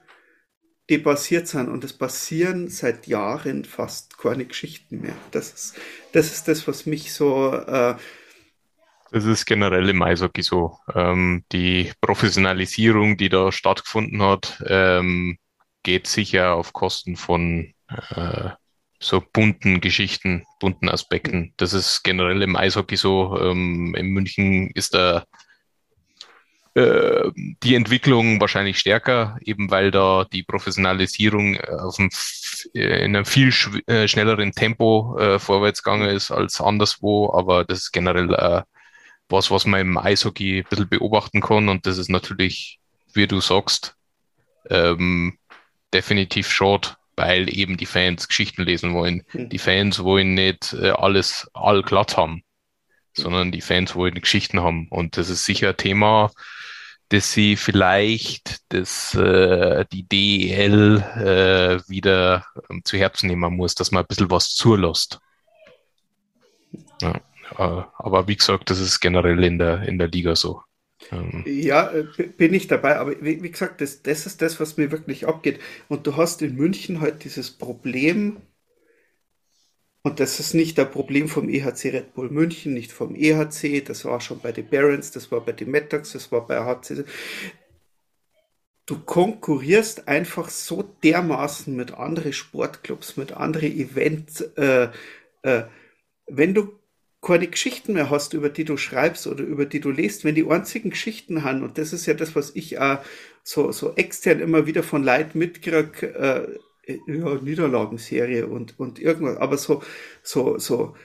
die passiert sind. Und es passieren seit Jahren fast keine Geschichten mehr. Das ist das, ist das was mich so. Äh, das ist generell im Eishockey so. Ähm, die Professionalisierung, die da stattgefunden hat, ähm, geht sicher auf Kosten von äh, so bunten Geschichten, bunten Aspekten. Das ist generell im Eishockey so. Ähm, in München ist da äh, die Entwicklung wahrscheinlich stärker, eben weil da die Professionalisierung einem, äh, in einem viel äh, schnelleren Tempo äh, vorwärts gegangen ist als anderswo. Aber das ist generell äh, was, was man im Eishockey ein bisschen beobachten kann. Und das ist natürlich, wie du sagst, ähm, definitiv short, weil eben die Fans Geschichten lesen wollen. Mhm. Die Fans wollen nicht äh, alles all glatt haben, sondern die Fans wollen Geschichten haben. Und das ist sicher ein Thema, dass sie vielleicht das, äh, die DEL äh, wieder ähm, zu Herzen nehmen muss, dass man ein bisschen was zulässt. Ja, äh, aber wie gesagt, das ist generell in der, in der Liga so. Ähm. Ja, äh, bin ich dabei, aber wie, wie gesagt, das, das ist das, was mir wirklich abgeht. Und du hast in München halt dieses Problem, und das ist nicht das Problem vom EHC Red Bull München, nicht vom EHC, das war schon bei den Barons, das war bei den Metax, das war bei HC. Du konkurrierst einfach so dermaßen mit anderen Sportclubs, mit anderen Events. Äh, äh, wenn du keine Geschichten mehr hast, über die du schreibst oder über die du liest, wenn die einzigen Geschichten haben, und das ist ja das, was ich auch so, so extern immer wieder von Leid mitkrieg, äh, ja, Niederlagenserie und, und irgendwas, aber so, so, so,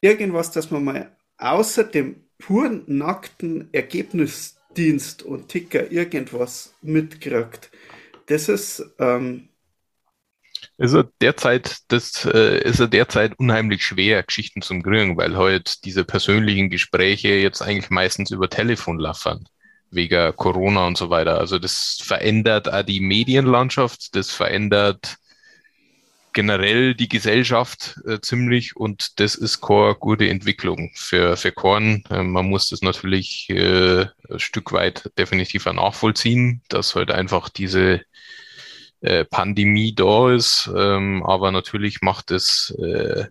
irgendwas, dass man mal außer dem puren nackten Ergebnis Sportdienst und Ticker irgendwas mitkriegt, das ist ähm, er derzeit, das äh, ist er derzeit unheimlich schwer, Geschichten zum kriegen, weil halt diese persönlichen Gespräche jetzt eigentlich meistens über Telefon laffern, wegen Corona und so weiter. Also das verändert auch die Medienlandschaft, das verändert generell die Gesellschaft äh, ziemlich und das ist keine gute Entwicklung für, für Korn. Äh, man muss das natürlich äh, ein Stück weit definitiv nachvollziehen, dass halt einfach diese äh, Pandemie da ist. Ähm, aber natürlich macht es, äh,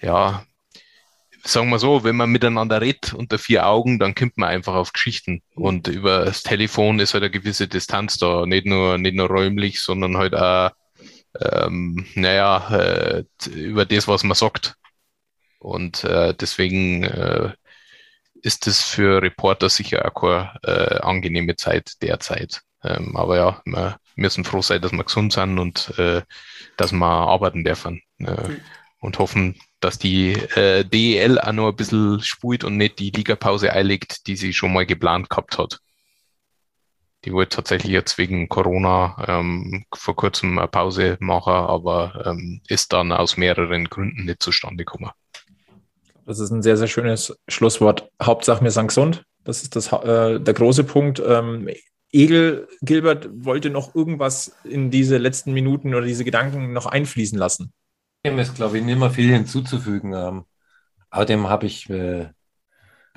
ja, sagen wir so, wenn man miteinander redet unter vier Augen, dann kommt man einfach auf Geschichten. Und über das Telefon ist halt eine gewisse Distanz da. Nicht nur, nicht nur räumlich, sondern halt auch, ähm, naja, äh, über das, was man sagt. Und äh, deswegen äh, ist das für Reporter sicher auch keine äh, angenehme Zeit derzeit. Ähm, aber ja, wir müssen froh sein, dass wir gesund sind und äh, dass wir arbeiten dürfen. Äh, mhm. Und hoffen, dass die äh, DEL auch noch ein bisschen spielt und nicht die Ligapause einlegt, die sie schon mal geplant gehabt hat. Die wollte tatsächlich jetzt wegen Corona ähm, vor kurzem eine Pause machen, aber ähm, ist dann aus mehreren Gründen nicht zustande gekommen. Das ist ein sehr, sehr schönes Schlusswort. Hauptsache, wir sind gesund. Das ist das, äh, der große Punkt. Ähm, Egel Gilbert wollte noch irgendwas in diese letzten Minuten oder diese Gedanken noch einfließen lassen. Dem ist, glaube ich, nicht mehr viel hinzuzufügen. Ähm, außerdem habe ich äh,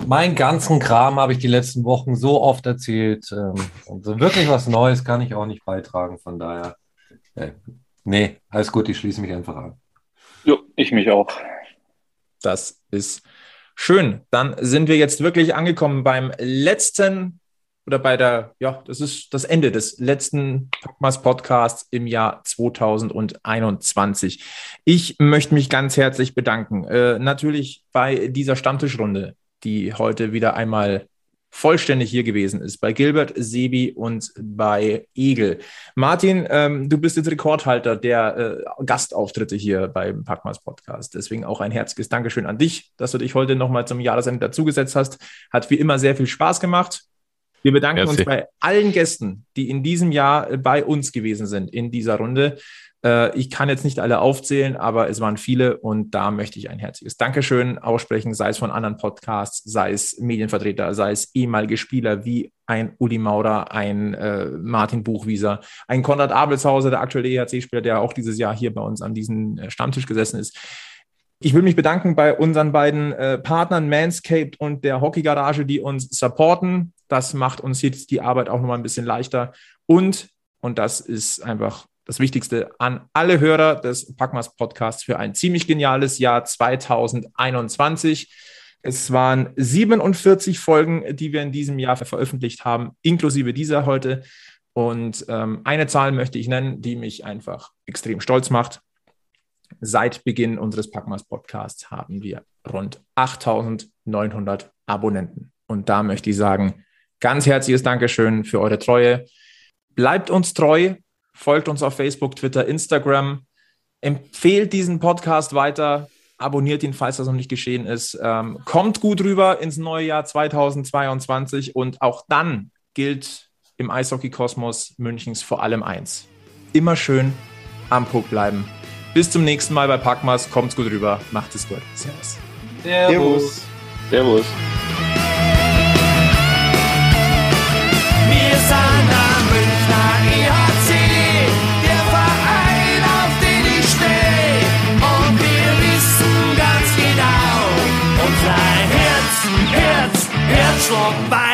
meinen ganzen Kram habe ich die letzten Wochen so oft erzählt. Ähm, und so wirklich was Neues kann ich auch nicht beitragen. Von daher, äh, nee, alles gut, ich schließe mich einfach an. Jo, ich mich auch. Das ist schön. Dann sind wir jetzt wirklich angekommen beim letzten oder bei der, ja, das ist das Ende des letzten Packmas Podcasts im Jahr 2021. Ich möchte mich ganz herzlich bedanken. Äh, natürlich bei dieser Stammtischrunde, die heute wieder einmal vollständig hier gewesen ist, bei Gilbert, Sebi und bei Egel. Martin, ähm, du bist jetzt Rekordhalter der äh, Gastauftritte hier beim Packmas Podcast. Deswegen auch ein herzliches Dankeschön an dich, dass du dich heute nochmal zum Jahresende dazugesetzt hast. Hat wie immer sehr viel Spaß gemacht. Wir bedanken Merci. uns bei allen Gästen, die in diesem Jahr bei uns gewesen sind in dieser Runde. Äh, ich kann jetzt nicht alle aufzählen, aber es waren viele und da möchte ich ein herzliches Dankeschön aussprechen, sei es von anderen Podcasts, sei es Medienvertreter, sei es ehemalige Spieler wie ein Uli Maurer, ein äh, Martin Buchwieser, ein Konrad Abelshauser, der aktuelle EHC-Spieler, der auch dieses Jahr hier bei uns an diesem äh, Stammtisch gesessen ist. Ich will mich bedanken bei unseren beiden äh, Partnern Manscaped und der Hockey Garage, die uns supporten. Das macht uns jetzt die Arbeit auch nochmal ein bisschen leichter. Und, und das ist einfach das Wichtigste an alle Hörer des Packmas Podcasts für ein ziemlich geniales Jahr 2021. Es waren 47 Folgen, die wir in diesem Jahr veröffentlicht haben, inklusive dieser heute. Und ähm, eine Zahl möchte ich nennen, die mich einfach extrem stolz macht. Seit Beginn unseres Packmas Podcasts haben wir rund 8900 Abonnenten. Und da möchte ich sagen, ganz herzliches Dankeschön für eure Treue. Bleibt uns treu, folgt uns auf Facebook, Twitter, Instagram, empfehlt diesen Podcast weiter, abonniert ihn, falls das noch nicht geschehen ist. Ähm, kommt gut rüber ins neue Jahr 2022 und auch dann gilt im Eishockey-Kosmos Münchens vor allem eins. Immer schön am Puck bleiben bis zum nächsten Mal bei Packmas. Kommt's gut rüber. Macht es gut. Servus. Servus. Servus. Wir sind am Münchner EHC, der Verein, auf den ich stehe. Und wir wissen ganz genau, unser Herz, Herz, Herzschlag und blau.